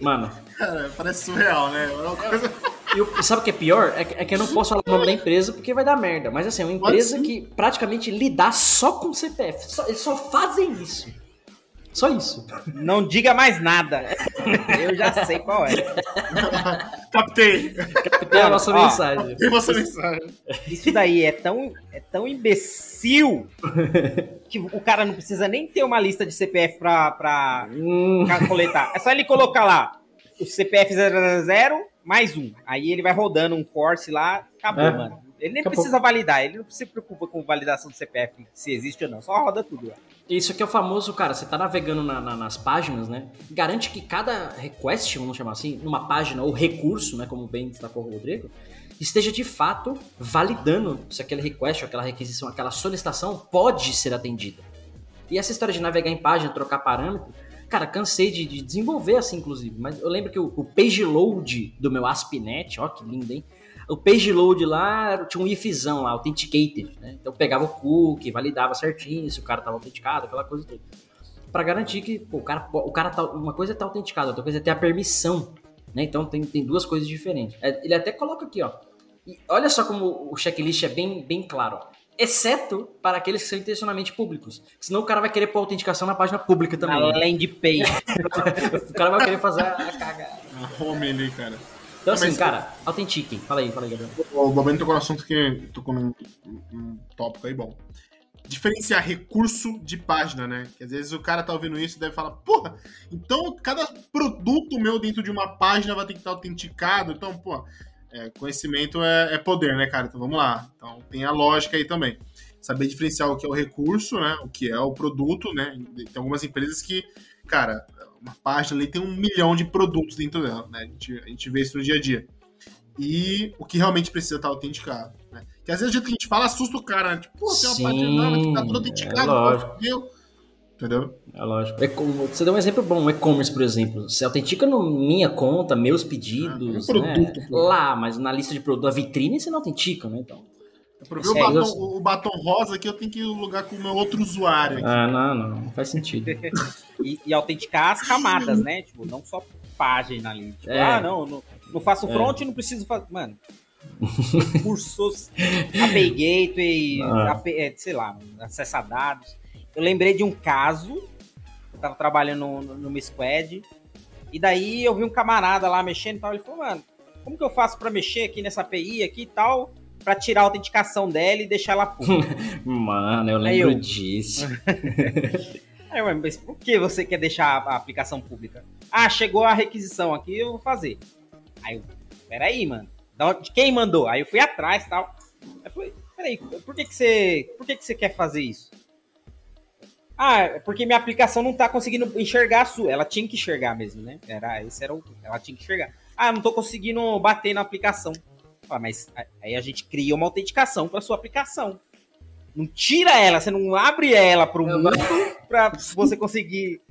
C: Mano.
D: Cara, parece surreal, né? É uma coisa...
C: E sabe o que é pior? É, que- é que eu não posso falar o nome da empresa porque vai dar merda. Mas assim, é uma empresa que praticamente lidar só com CPF. Só- eles só fazem isso. Só isso.
E: Não diga mais nada. Eu já sei qual é.
D: Captei.
C: Tem a nossa
E: ó,
C: mensagem.
D: Tem você mensagem.
E: Isso daí é tão, é tão imbecil que o cara não precisa nem ter uma lista de CPF pra, pra
C: Hum,
E: coletar. É só ele colocar lá o CPF 000 mais um. Aí ele vai rodando um force lá, acabou,
C: É.
E: mano. Ele nem
C: Acabou.
E: precisa validar, ele não se preocupa com validação do CPF, se existe ou não. Só roda tudo lá.
C: Isso aqui é o famoso, cara, você tá navegando na- na- nas páginas, né? Garante que cada request, vamos chamar assim, numa página ou recurso, né? Como bem destacou o Rodrigo, esteja de fato validando se aquele request, aquela requisição, aquela solicitação pode ser atendida. E essa história de navegar em página, trocar parâmetro, cara, cansei de, de desenvolver assim, inclusive. Mas eu lembro que o, o page load do meu ASP.NET, ó que lindo, hein? O page load lá tinha um ifzão lá, authenticated, né? Então eu pegava o cookie, validava certinho se o cara tava autenticado, aquela coisa toda. Pra garantir que pô, o cara, o cara tá, uma coisa é estar autenticado, outra coisa é ter a permissão, né? Então tem, tem duas coisas diferentes. É, Ele até coloca aqui, ó. E olha só como o checklist é bem, bem claro, ó. Exceto para aqueles que são intencionalmente públicos. Senão o cara vai querer pôr autenticação na página pública também.
E: Na landing page.
C: o cara vai querer fazer a a cagada.
D: A home ali, cara.
C: Então,
D: Mas-
C: assim, cara, autentiquem. Fala aí, fala aí, Gabriel.
D: O Bobano tocou no assunto que tocou num, num tópico aí bom. Diferenciar recurso de página, né? Que às vezes o cara tá ouvindo isso e deve falar, porra, então cada produto meu dentro de uma página vai ter que estar autenticado. Então, pô, é, conhecimento é, é poder, né, cara? Então vamos lá. Então tem a lógica aí também. Saber diferenciar o que é o recurso, né? O que é o produto, né? Tem algumas empresas que, cara, uma página ali tem um milhão de produtos dentro dela, né? A gente, a gente vê isso no dia a dia. E o que realmente precisa estar autenticado, né? Que às vezes o jeito que a gente fala assusta o cara, né? Tipo, pô, tem uma
C: Sim,
D: página nova que tá tudo
C: é
D: autenticado,
C: lógico.
D: pô, fudeu. Entendeu?
C: É lógico. Você deu um exemplo bom, o e-commerce, por exemplo. Você autentica no minha conta, meus pedidos,
D: Ah, é um produto,
C: né? Lá, mas na lista de produto, a vitrine você não autentica, né? Então.
D: Pra ver o
C: É,
D: batom,
C: eu-
D: o batom rosa aqui, eu tenho que lugar com o meu outro usuário. aqui.
C: Ah, não, não, não faz sentido.
E: e, e autenticar as camadas, né? Tipo, não só página ali. Tipo,
C: É.
E: ah, não, não, não faço
C: É.
E: front, não preciso fazer. Mano. Cursos, API Gateway,
C: Ah.
E: AP, é, sei lá, acessar dados. Eu lembrei de um caso, eu tava trabalhando no, no, numa squad, e daí eu vi um camarada lá mexendo e tal, ele falou, mano, como que eu faço pra mexer aqui nessa API aqui e tal, pra tirar a autenticação dela e deixar ela pública?
C: Mano, eu lembro
E: eu-
C: disso.
E: Aí, ué, mas por que você quer deixar a aplicação pública? Ah, chegou a requisição aqui, eu vou fazer. Aí eu, peraí, mano. De quem mandou? Aí eu fui atrás e tal. Aí falei, peraí, por que, que você. Por que, que você quer fazer isso? Ah, é porque minha aplicação não tá conseguindo enxergar a sua. Ela tinha que enxergar mesmo, né? Era, esse era o. Ela tinha que enxergar. Ah, não tô conseguindo bater na aplicação. Ah, mas aí a gente cria uma autenticação para sua aplicação. Não tira ela, você não abre ela pro mundo pra você conseguir.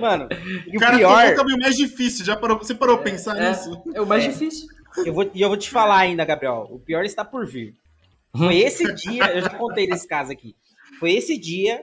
E: Mano, e
D: O
E: o
D: cara
E: pior.
D: tomou o caminho mais difícil. Já parou, você parou pra pensar
C: É,
D: nisso?
C: é o mais difícil.
E: Eu vou, e eu vou te falar ainda, Gabriel. O pior está por vir. Foi esse dia, eu já contei desse caso aqui. Foi esse dia.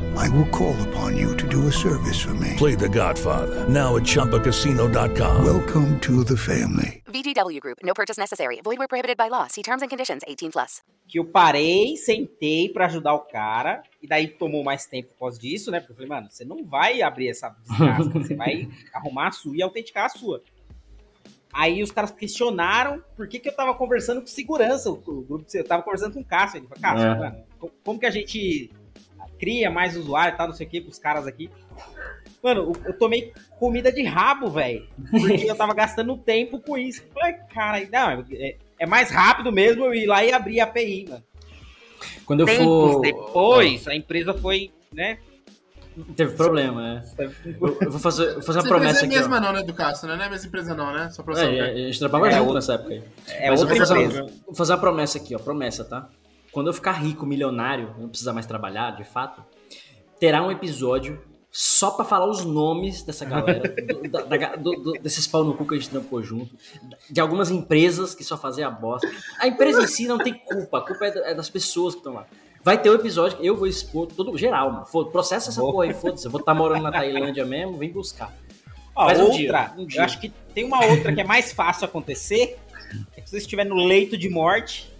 J: I will call upon you to do a service for me.
B: Play The Godfather now at ChumbaCasino.com.
J: Welcome to the family.
K: VGW Group. No purchase necessary. Void where prohibited by law. See terms and conditions. 18 plus.
E: Que eu parei, sentei pra ajudar o cara. E daí tomou mais tempo por causa disso, né? Porque eu falei, mano, você não vai abrir essa desgraça. você vai arrumar a sua e autenticar a sua. Aí os caras questionaram por que, que eu tava conversando com segurança. O, grupo, eu tava conversando com o Cássio. Ele falou, Cássio,
C: É.
E: mano, co- como que a gente cria mais usuário e tal, não sei o que, pros caras aqui. Mano, eu- eu tomei comida de rabo, velho. Porque eu tava gastando tempo com isso. Eu Falei, cara, não, é, é mais rápido mesmo eu ir lá e abrir a API, mano.
C: Quando eu
E: Tempos
C: for.
E: depois, a empresa foi, né?
C: Teve problema, é. Eu, eu vou fazer, eu vou fazer uma
D: Essa
C: promessa
D: empresa
C: aqui.
D: é a mesma
C: ó.
D: não, né, do Cássio, né? Não é a mesma empresa não, né? Só pra
C: É,
D: saber.
C: a gente trabalhava
E: É,
C: junto
E: o-
C: nessa época aí.
E: é
C: Mas eu
E: outra
C: vou fazer,
E: empresa.
C: uma- vou fazer uma promessa aqui, ó. Promessa, tá? Quando eu ficar rico, milionário, não precisar mais trabalhar, de fato, terá um episódio só pra falar os nomes dessa galera, do- da- do- do- desses pau no cu que a gente trampou junto, de algumas empresas que só fazem a bosta. A empresa em si não tem culpa, a culpa é é das pessoas que estão lá. Vai ter um episódio que eu vou expor todo geral, mano. Foda, processa essa porra aí, foda-se. Eu vou estar morando na Tailândia mesmo, vem buscar.
E: Ó,
C: Mas um
E: outra,
C: dia, um dia.
E: eu acho que tem uma outra que é mais fácil acontecer. É que se você estiver no leito de morte,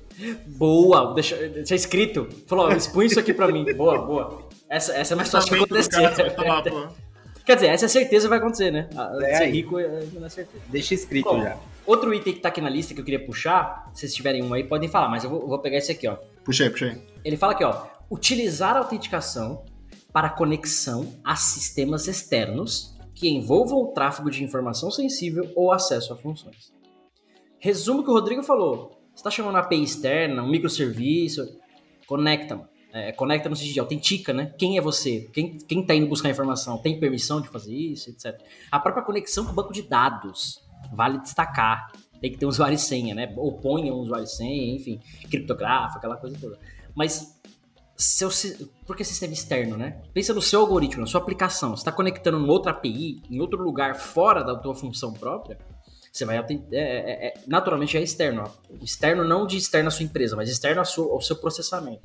C: Boa, deixa, deixa escrito. Falou, expõe isso aqui pra mim. Boa, boa. Essa, essa é mais fácil de acontecer. Quer dizer, essa é certeza vai acontecer, né? Ah,
E: É
C: Ser
E: aí.
C: rico é, não é certeza.
E: deixa escrito
C: Bom,
E: já.
C: outro item que tá aqui na lista que eu queria puxar, se vocês tiverem um aí, podem falar, mas eu vou, vou pegar esse aqui, ó.
D: Puxa aí, puxa aí.
C: Ele fala aqui, ó. Utilizar a autenticação para conexão a sistemas externos que envolvam o tráfego de informação sensível ou acesso a funções. Resumo o que o Rodrigo falou. Está chamando uma API externa, um microserviço, conecta. É, conecta no sentido de autentica, né? Quem é você? Quem, quem tá indo buscar informação? Tem permissão de fazer isso, etc. A própria conexão com o banco de dados, vale destacar. Tem que ter um usuário e senha, né? Ou ponha um usuário e senha, enfim, criptográfico, aquela coisa toda. Mas seu, que sistema externo, né? Pensa no seu algoritmo, na sua aplicação. Você está conectando em outra API, em outro lugar fora da tua função própria, você vai é, é- é- naturalmente é externo. Externo não de externo à sua empresa, mas externo ao seu, ao seu processamento.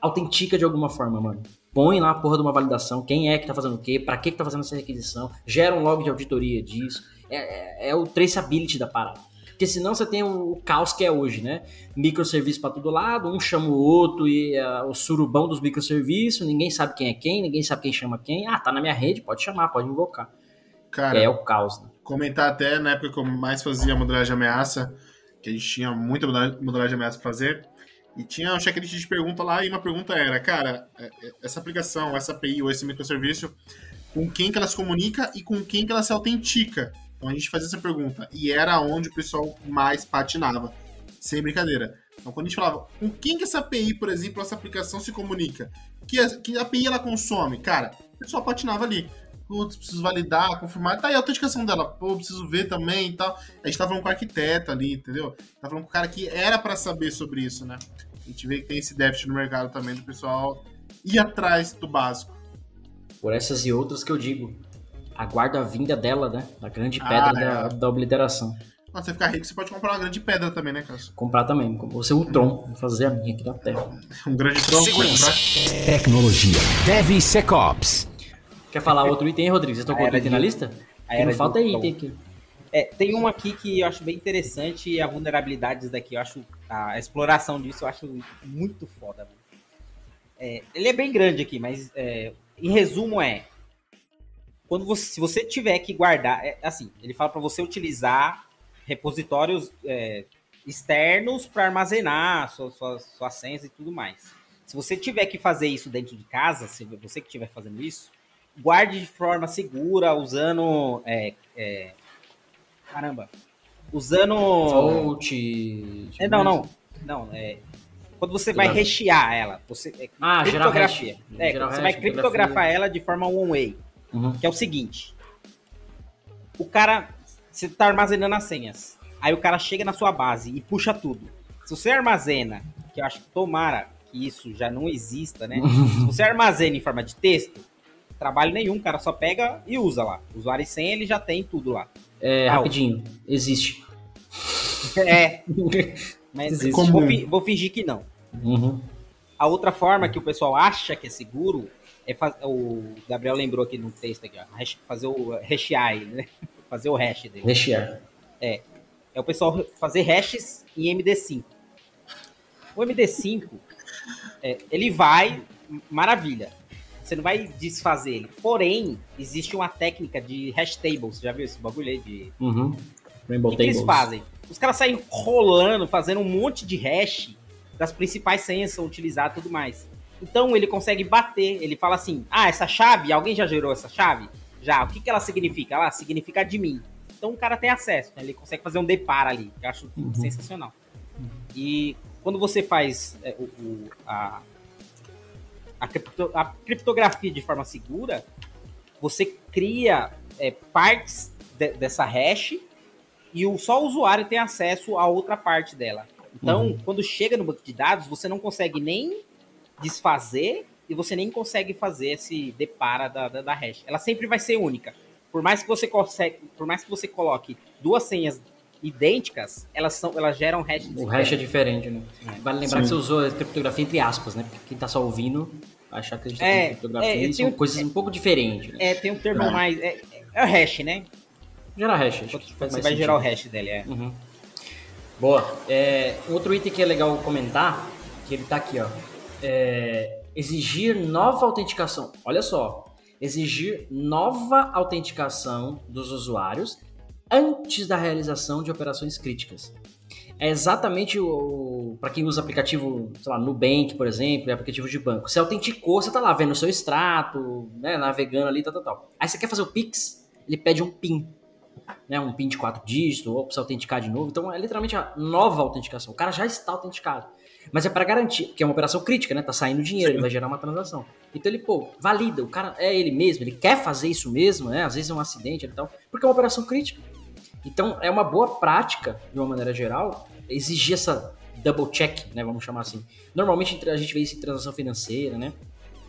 C: Autentica de alguma forma, mano. Põe lá a porra de uma validação, quem é que tá fazendo o quê, pra que que tá fazendo essa requisição, gera um log de auditoria disso. É, é- é o traceability da parada. Porque senão você tem o, o caos que é hoje, né? Microserviço pra todo lado, um chama o outro e ah, o surubão dos microserviços, ninguém sabe quem é quem, ninguém sabe quem chama quem. Ah, tá na minha rede, pode chamar, pode invocar.
D: Cara,
C: é o caos, né?
D: Comentar até na época que eu mais fazia modelagem de ameaça, que a gente tinha muita modelagem de ameaça pra fazer, e tinha um checklist de pergunta lá, e uma pergunta era, cara, é- é- essa aplicação, essa API ou esse microserviço, com quem que ela se comunica e com quem que ela se autentica? Então a gente fazia essa pergunta, e era onde o pessoal mais patinava, sem brincadeira. Então quando a gente falava, com quem que essa API, por exemplo, essa aplicação se comunica? Que, que API ela consome? Cara, o pessoal patinava ali putz, preciso validar, confirmar. Tá aí a autenticação dela, pô, preciso ver também e tal. A gente tá falando com o arquiteto ali, entendeu? Tá falando com o cara que era pra saber sobre isso, né? A gente vê que tem esse déficit no mercado também do pessoal ir atrás do básico.
C: Por essas e outras que eu digo. Aguardo a vinda dela, né? Da grande
D: Ah,
C: pedra
D: é.
C: da, da obliteração.
D: Quando você ficar rico, você pode comprar uma grande pedra também, né, Cássio?
C: Comprar também. Vou ser o Tron. Vou fazer a minha aqui da terra.
D: Um grande tronco pra
A: Segurança.
D: comprar.
A: Tecnologia. DevSecOps.
C: Quer falar outro item, Rodrigo? Vocês estão com outro item na
E: de-
C: lista?
E: a
C: Porque
E: era
C: não falta
E: Ultron.
C: item aqui.
E: É, tem um aqui que eu acho bem interessante e a vulnerabilidade daqui, eu acho a exploração disso eu acho muito foda. É, ele é bem grande aqui, mas é, em resumo é quando você, se você tiver que guardar, é, assim, ele fala para você utilizar repositórios é, externos para armazenar suas, suas, suas senhas e tudo mais. Se você tiver que fazer isso dentro de casa, se você que estiver fazendo isso, guarde de forma segura, usando é, é, Caramba. Usando.
C: Volt.
E: É, não, não. Não, é. Quando você vai rechear ela, você. É,
C: Ah,
E: criptografia. É,
C: Gerar
E: você
C: hash,
E: vai criptografar ela de forma one-way.
C: Uhum.
E: Que é o seguinte: o cara. Você tá armazenando as senhas. Aí o cara chega na sua base e puxa tudo. Se você armazena, que eu acho que tomara que isso já não exista, né? Se você armazena em forma de texto, trabalho nenhum, o cara só pega e usa lá. Usuário e senha, ele já tem tudo lá.
C: É,
E: Ah,
C: rapidinho. Existe.
E: É. Mas
C: Existe.
E: vou, vou fingir que não.
C: Uhum.
E: A outra forma que o pessoal acha que é seguro é faz... o Gabriel lembrou aqui no texto aqui, ó, fazer o hashear, ele, né? fazer o hash dele.
C: Rechear.
E: É o pessoal fazer hashes em MD5. O MD5, é, ele vai, maravilha. Você não vai desfazer ele. Porém, existe uma técnica de hash tables. Já viu esse bagulho aí de
C: Uhum. Rainbow
E: o que, que eles fazem? Os caras saem rolando, fazendo um monte de hash das principais senhas que são utilizadas e tudo mais. Então ele consegue bater, ele fala assim: ah, essa chave, alguém já gerou essa chave? Já. O que, que ela significa? Ela significa admin. Então o cara tem acesso, né? ele consegue fazer um depar ali, que eu acho sensacional. E quando você faz é, o, o- a, a, cripto- a criptografia de forma segura, você cria é, partes de- dessa hash e o, só o usuário tem acesso a outra parte dela. Então,
C: Uhum.
E: quando chega no banco de dados, você não consegue nem desfazer e você nem consegue fazer esse depara da, da, da hash. Ela sempre vai ser única. Por mais que você consegue, por mais que você coloque duas senhas idênticas, elas são, elas geram hash
C: O hash é diferente, né? Vale lembrar
E: Sim.
C: que você usou a criptografia entre aspas, né? Porque quem tá só ouvindo achar que a gente tá
E: É,
C: de criptografia
E: é,
C: são
E: tenho-
C: coisas um pouco diferentes, né?
E: É, tem um termo
C: É.
E: mais. É, é o hash, né?
C: Gerar hash. acho que
E: Você vai
C: mais
E: gerar o
C: sentido.
E: hash dele, é.
C: Uhum. Boa. É, outro item que é legal comentar, que ele tá aqui, ó. É, exigir nova autenticação. Olha só. Exigir nova autenticação dos usuários antes da realização de operações críticas. É exatamente o. Para quem usa aplicativo, sei lá, Nubank, por exemplo, aplicativo de banco. Você autenticou, você tá lá vendo o seu extrato, né, navegando ali, tal, tal, tal. Aí você quer fazer o Pix, ele pede um PIN né, um PIN de quatro dígitos, ou precisa autenticar de novo. Então é literalmente a nova autenticação. O cara já está autenticado. Mas é para garantir, porque é uma operação crítica, né? Tá saindo dinheiro, ele vai gerar uma transação. Então ele, pô, valida, o cara é ele mesmo, ele quer fazer isso mesmo, né? Às vezes é um acidente e tal, porque é uma operação crítica. Então é uma boa prática, de uma maneira geral, exigir essa double check, né? Vamos chamar assim. Normalmente a gente vê isso em transação financeira, né?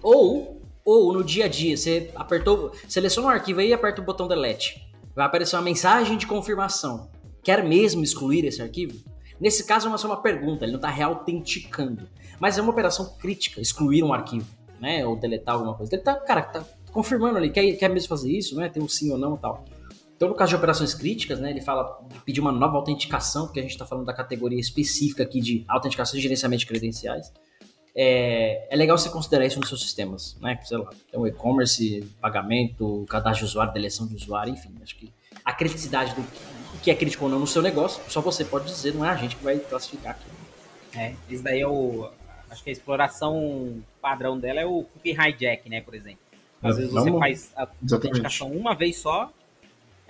C: Ou, ou no dia a dia, você apertou, seleciona um arquivo aí e aperta o botão delete. Vai aparecer uma mensagem de confirmação. Quer mesmo excluir esse arquivo? Nesse caso é só uma pergunta, ele não está reautenticando. Mas é uma operação crítica, excluir um arquivo, né? Ou deletar alguma coisa. Ele tá, cara, tá confirmando ali, quer, quer mesmo fazer isso, né? Tem um sim ou não e tal. Então, no caso de operações críticas, né, ele fala de pedir uma nova autenticação, porque a gente está falando da categoria específica aqui de autenticação e gerenciamento de credenciais. É, é legal você considerar isso nos seus sistemas, né? Sei lá, tem o e-commerce, pagamento, cadastro de usuário, deleção de usuário, enfim. Acho que a criticidade do que é crítico ou não no seu negócio, só você pode dizer, não é a gente que vai classificar aqui.
E: É, isso daí é o. Acho que a exploração padrão dela é o cookie hijack, né, por exemplo. Às
C: É,
E: vezes você
C: vamos-
E: faz a autenticação uma vez só,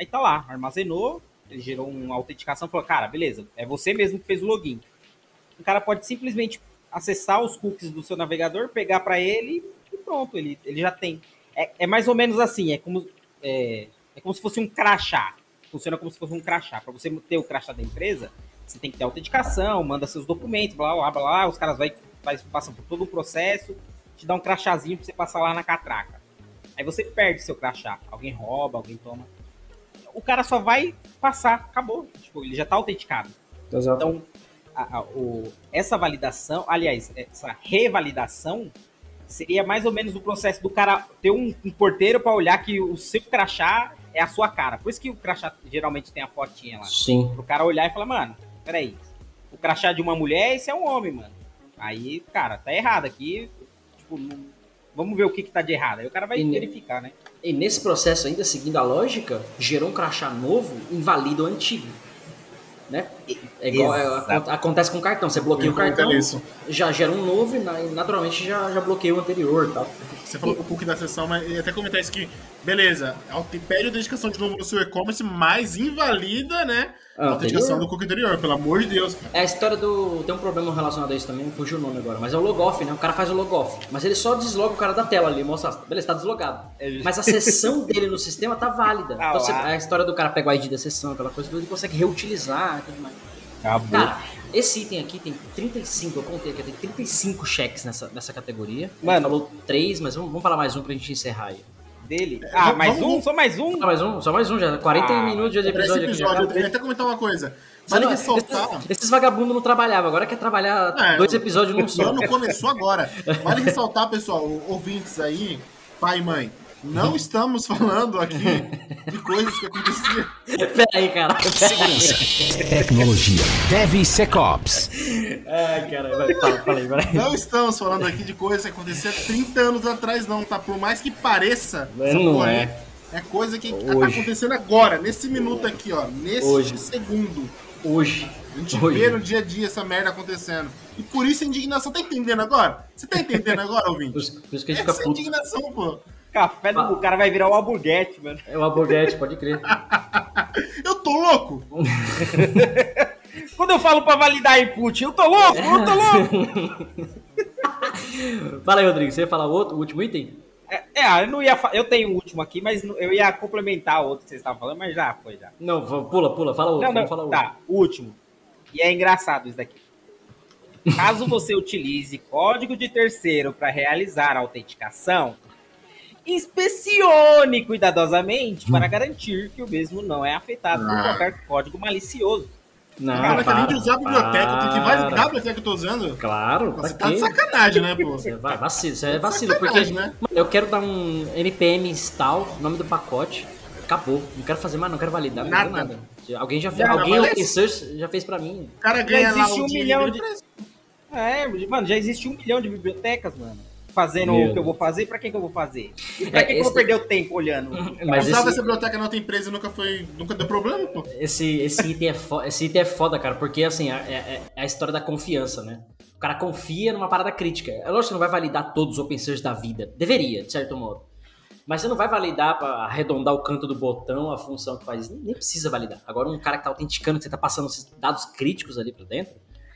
E: aí tá lá, armazenou, ele gerou uma autenticação falou, cara, beleza, é você mesmo que fez o login. O cara pode simplesmente acessar os cookies do seu navegador, pegar para ele e pronto, ele, ele já tem. É, é mais ou menos assim, é como, é, é como se fosse um crachá. Funciona como se fosse um crachá. Para você ter o crachá da empresa, você tem que ter autenticação, manda seus documentos, blá blá blá, blá os caras vai, faz, passam por todo o processo, te dá um crachazinho pra você passar lá na catraca. Aí você perde seu crachá. Alguém rouba, alguém toma. O cara só vai passar, acabou. Tipo, ele já tá autenticado. Então, a- a- o- essa validação, aliás, essa revalidação seria mais ou menos o processo do cara ter um, um porteiro para olhar que o seu crachá é a sua cara. Por isso que o crachá geralmente tem a fotinha lá.
C: Sim.
E: Pro cara olhar e falar, mano, peraí, o crachá de uma mulher, esse é um homem, mano. Aí, cara, tá errado aqui. Tipo, não- vamos ver o que, que tá de errado. Aí o cara vai
C: E
E: verificar, né?
C: E nesse processo ainda, seguindo a lógica, gerou um crachá novo, invalida o antigo. Né? É igual, é, acontece com o cartão. Você bloqueia o cartão,
D: isso.
C: já gera um novo e na- naturalmente já, já bloqueia o anterior tal.
D: Você falou um pouco da sessão, mas ia até comentar isso que, beleza, aute- pede a autenticação de novo no seu e-commerce, mas invalida, né? A
C: Ah,
D: autenticação do cookie anterior, pelo amor de Deus, cara.
C: É a história do. Tem um problema relacionado a isso também, fugiu o nome agora, mas é o logoff, né? O cara faz o logoff, mas ele só desloga o cara da tela ali, mostra, beleza, tá deslogado. Mas a sessão dele no sistema tá válida.
E: Tá
C: então você- a história do cara pega o ID da sessão, aquela coisa, ele consegue reutilizar e tudo mais.
E: Acabou.
C: Cara, esse item aqui tem 35, eu contei aqui, tem 35 cheques nessa, nessa categoria.
E: Mano.
C: Falou 3, mas vamos, vamos falar mais um pra gente encerrar aí.
E: Dele. Ah,
D: vamos-
E: mais
D: vamos-
E: um? Só mais um?
C: Só mais um, só mais um já. 40
E: Ah,
C: minutos de
D: esse
C: episódio aqui.
D: episódio,
C: já.
D: eu ia até comentar uma coisa. Vale
C: não-
D: ressaltar.
C: esses, esses vagabundos não trabalhavam, agora quer trabalhar
D: É,
C: dois
D: o-
C: episódios num
D: O
C: só.
D: ano começou agora. Vale ressaltar, pessoal, ouvintes aí, pai e mãe, não estamos falando aqui de coisas que aconteciam.
C: Pera aí, cara.
A: Tecnologia. DevSecOps.
C: Ai, cara, vai, fala, fala aí, vai.
D: Não estamos falando aqui de coisas que aconteciam 30 anos atrás, não, tá? Por mais que pareça.
C: Não é.
D: aí, É coisa que tá
C: Hoje.
D: acontecendo agora, nesse minuto aqui, ó. Nesse
C: Hoje.
D: segundo.
C: Hoje.
D: A gente
C: Hoje.
D: vê no dia a dia essa merda acontecendo. E por isso a indignação. Tá entendendo agora? Você tá entendendo agora, ouvinte?
C: Por isso, por isso que a gente
D: Essa
C: fica
D: é
C: puto.
D: indignação, pô.
E: Café do o cara vai virar o Alburguete, mano.
C: É o Alborguete, pode crer.
D: Eu tô louco!
E: Quando eu falo pra validar input, eu tô louco, eu tô louco.
C: Fala aí, Rodrigo, você ia falar o outro, o último item?
E: É, é, eu não ia Eu tenho o último aqui, mas eu ia complementar o outro que vocês estavam falando, mas já foi já.
C: Não, pula, pula, fala outro,
E: Não, não,
C: outro.
E: tá, o último. E é engraçado isso daqui. Caso você utilize código de terceiro para realizar a autenticação, inspecione cuidadosamente para garantir que o mesmo não é afetado por
D: Ah.
E: qualquer código malicioso.
C: Não,
D: Cara,
C: para,
D: além de usar a biblioteca, tem que
C: para.
D: validar a biblioteca que eu tô usando.
C: Claro,
D: Você tá
C: quê?
D: de sacanagem, né, pô?
C: Você vai, vacilo, você é vacilo, porque
D: né?
C: mano, eu quero dar um NPM install, nome do pacote, acabou. Não quero fazer mais, não quero validar, não quero
D: Nada.
C: nada. Alguém já fez,
D: Já,
C: alguém open source já fez pra mim.
D: O cara ganha lá
E: um milhão de.
D: pra-
E: É, mano, já existe um milhão de bibliotecas, mano. Fazendo
C: Meu
E: o que eu vou fazer, pra que, que eu vou fazer? E pra
C: É,
E: que, que eu
C: esse-
E: vou perder o tempo olhando?
C: Mas esse,
D: dessa biblioteca na outra empresa nunca foi. Nunca deu problema, pô.
C: esse, esse, item é foda, esse item é foda, cara, porque assim, é, é- é a história da confiança, né? O cara confia numa parada crítica. É lógico que você não vai validar todos os open source da vida. Deveria, de certo modo. Mas você não vai validar pra arredondar o canto do botão, a função que faz. Nem, nem precisa validar. Agora, um cara que tá autenticando, que você tá passando esses dados críticos ali pra dentro,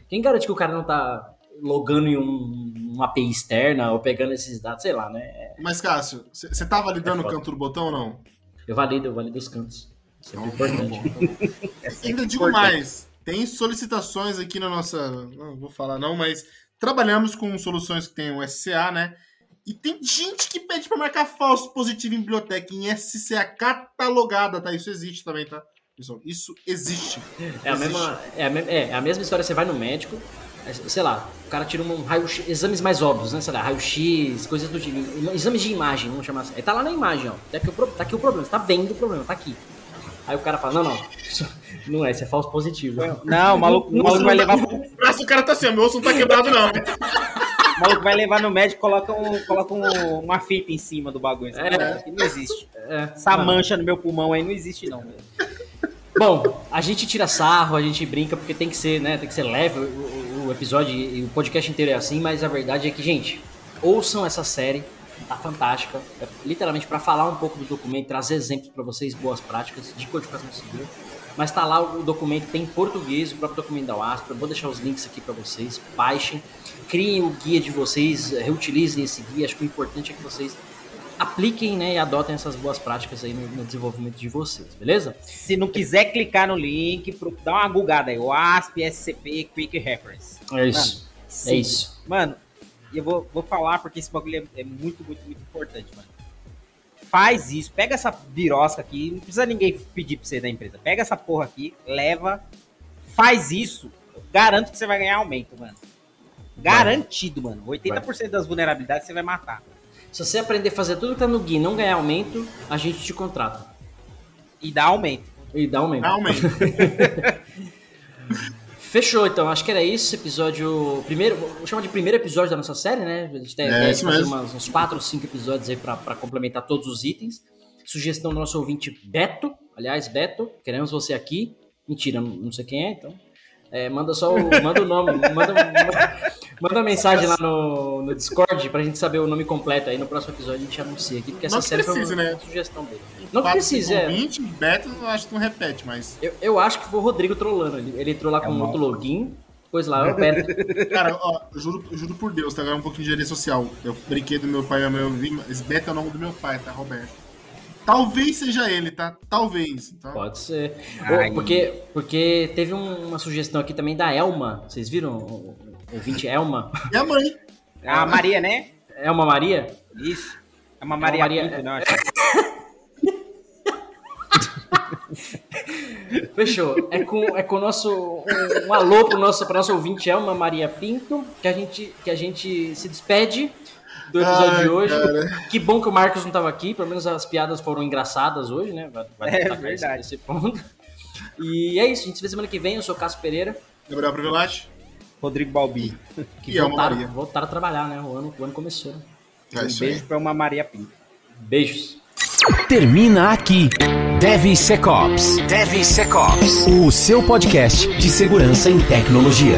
C: quem garante que o cara não tá logando em um, uma API externa ou pegando esses dados, sei lá, né?
D: Mas, Cássio, você tá validando
C: É
D: o canto do botão ou não?
C: Eu valido, eu valido os cantos. Isso é
D: Não,
C: importante.
D: Ainda digo mais, tem solicitações aqui na nossa. Não vou falar não, mas trabalhamos com soluções que tem o SCA, né? E tem gente que pede pra marcar falso positivo em biblioteca, em SCA catalogada, tá? Isso existe também, tá? Isso existe.
C: É a,
D: Existe.
C: mesma, é, a é, é a mesma história, você vai no médico, é, sei lá, o cara tira um raio exames mais óbvios, né? Sei lá, raio-x, coisas do tipo. Exames de imagem, vamos chamar assim. Aí tá lá na imagem, ó. Tá aqui, o, pro- tá aqui o problema, você tá vendo o problema, tá aqui. Aí o cara fala, não, não, não é, isso é falso positivo.
E: Não, o maluco, o maluco vai levar
D: O braço do cara tá assim, meu osso não tá quebrado, não.
E: O maluco vai levar no médico e coloca, um, coloca um- uma fita em cima do bagulho. Isso
C: É.
E: não, não existe.
C: É,
E: Essa
C: mano.
E: mancha no meu pulmão aí não existe, não.
C: Bom, a gente tira sarro, a gente brinca, porque tem que ser, né? Tem que ser leve o, o- episódio e o podcast inteiro é assim, mas a verdade é que, gente, ouçam essa série, tá fantástica. É literalmente para falar um pouco do documento, trazer exemplos para vocês, boas práticas de codificação segura. Mas tá lá o documento, tem em português, o próprio documento da WASP. Eu vou deixar os links aqui para vocês. Baixem, criem o guia de vocês, reutilizem esse guia. Acho que o importante é que vocês apliquem né, e adotem essas boas práticas aí no, no desenvolvimento de vocês, beleza?
E: Se não quiser clicar no link, dá uma googada aí. O ASP SCP Quick Reference.
C: É isso. É
E: sim.
C: isso.
E: Mano, e eu vou, vou falar porque esse bagulho é, é muito, muito, muito importante, mano. Faz isso, pega essa birosca aqui, não precisa ninguém pedir pra você da empresa. Pega essa porra aqui, leva, faz isso, eu garanto que você vai ganhar aumento, mano. Garantido, mano. 80% das vulnerabilidades você vai matar.
C: Se você aprender a fazer tudo que tá no guia e não ganhar aumento, a gente te contrata.
E: E dá aumento.
C: E dá aumento.
D: Dá aumento.
C: Fechou, então. Acho que era isso. esse Episódio. Primeiro, vou chamar de primeiro episódio da nossa série, né? A gente tem
D: É, isso
C: fazer umas- uns 4 ou 5 episódios aí pra, pra complementar todos os itens. Sugestão do nosso ouvinte Beto. Aliás, Beto, queremos você aqui. Mentira, não não sei quem é, então. É, manda só o. Manda o nome. Manda, manda, uma mensagem lá no, no Discord pra gente saber o nome completo. Aí no próximo episódio a gente anuncia aqui, porque essa
D: Não
C: série
D: precise,
C: foi uma
D: né?
C: sugestão dele. Não
D: cinco,
C: é.
D: 20, Beto, eu acho que não repete, mas.
C: Eu, eu acho que foi o Rodrigo trolando. Ele, ele entrou lá com outro login, pois lá, eu Beto.
D: Cara, ó, eu juro, eu juro por Deus, tá? Agora um pouquinho de engenharia social. Eu brinquei do meu pai e meu vi, mas Beto é o nome do meu pai, tá, Roberto? Talvez seja ele, tá? Talvez. Então,
C: Pode ser.
E: Ai.
C: Porque, porque teve um- uma sugestão aqui também da Elma. Vocês viram? Ouvinte Elma?
D: E a mãe?
E: A Maria, né?
C: Elma Maria?
E: Isso. É uma
C: É
E: Maria,
C: uma Maria-
E: Pinto, não, acho.
C: Fechou. É com, é com o nosso. Um, um alô pro nosso, pra nosso ouvinte Elma Maria Pinto, que a gente, que a gente se despede do episódio
D: Ai,
C: de hoje.
D: cara.
C: Que bom que o Marcos não tava aqui, pelo menos as piadas foram engraçadas hoje, né? Vai, vai
E: É verdade.
C: Esse, esse ponto. E é isso, a gente se vê semana que vem. Eu sou o Cássio Pereira.
D: Gabriel Privilati?
E: Rodrigo Balbi.
C: Que
D: e
C: voltaram, voltaram a trabalhar, né? O ano, o ano começou. Né?
D: É
E: um
D: beijo aí.
E: pra uma Maria Pinto.
C: Beijos.
A: Termina aqui. Deve Secops. Deve Secops. O seu podcast de segurança em tecnologia.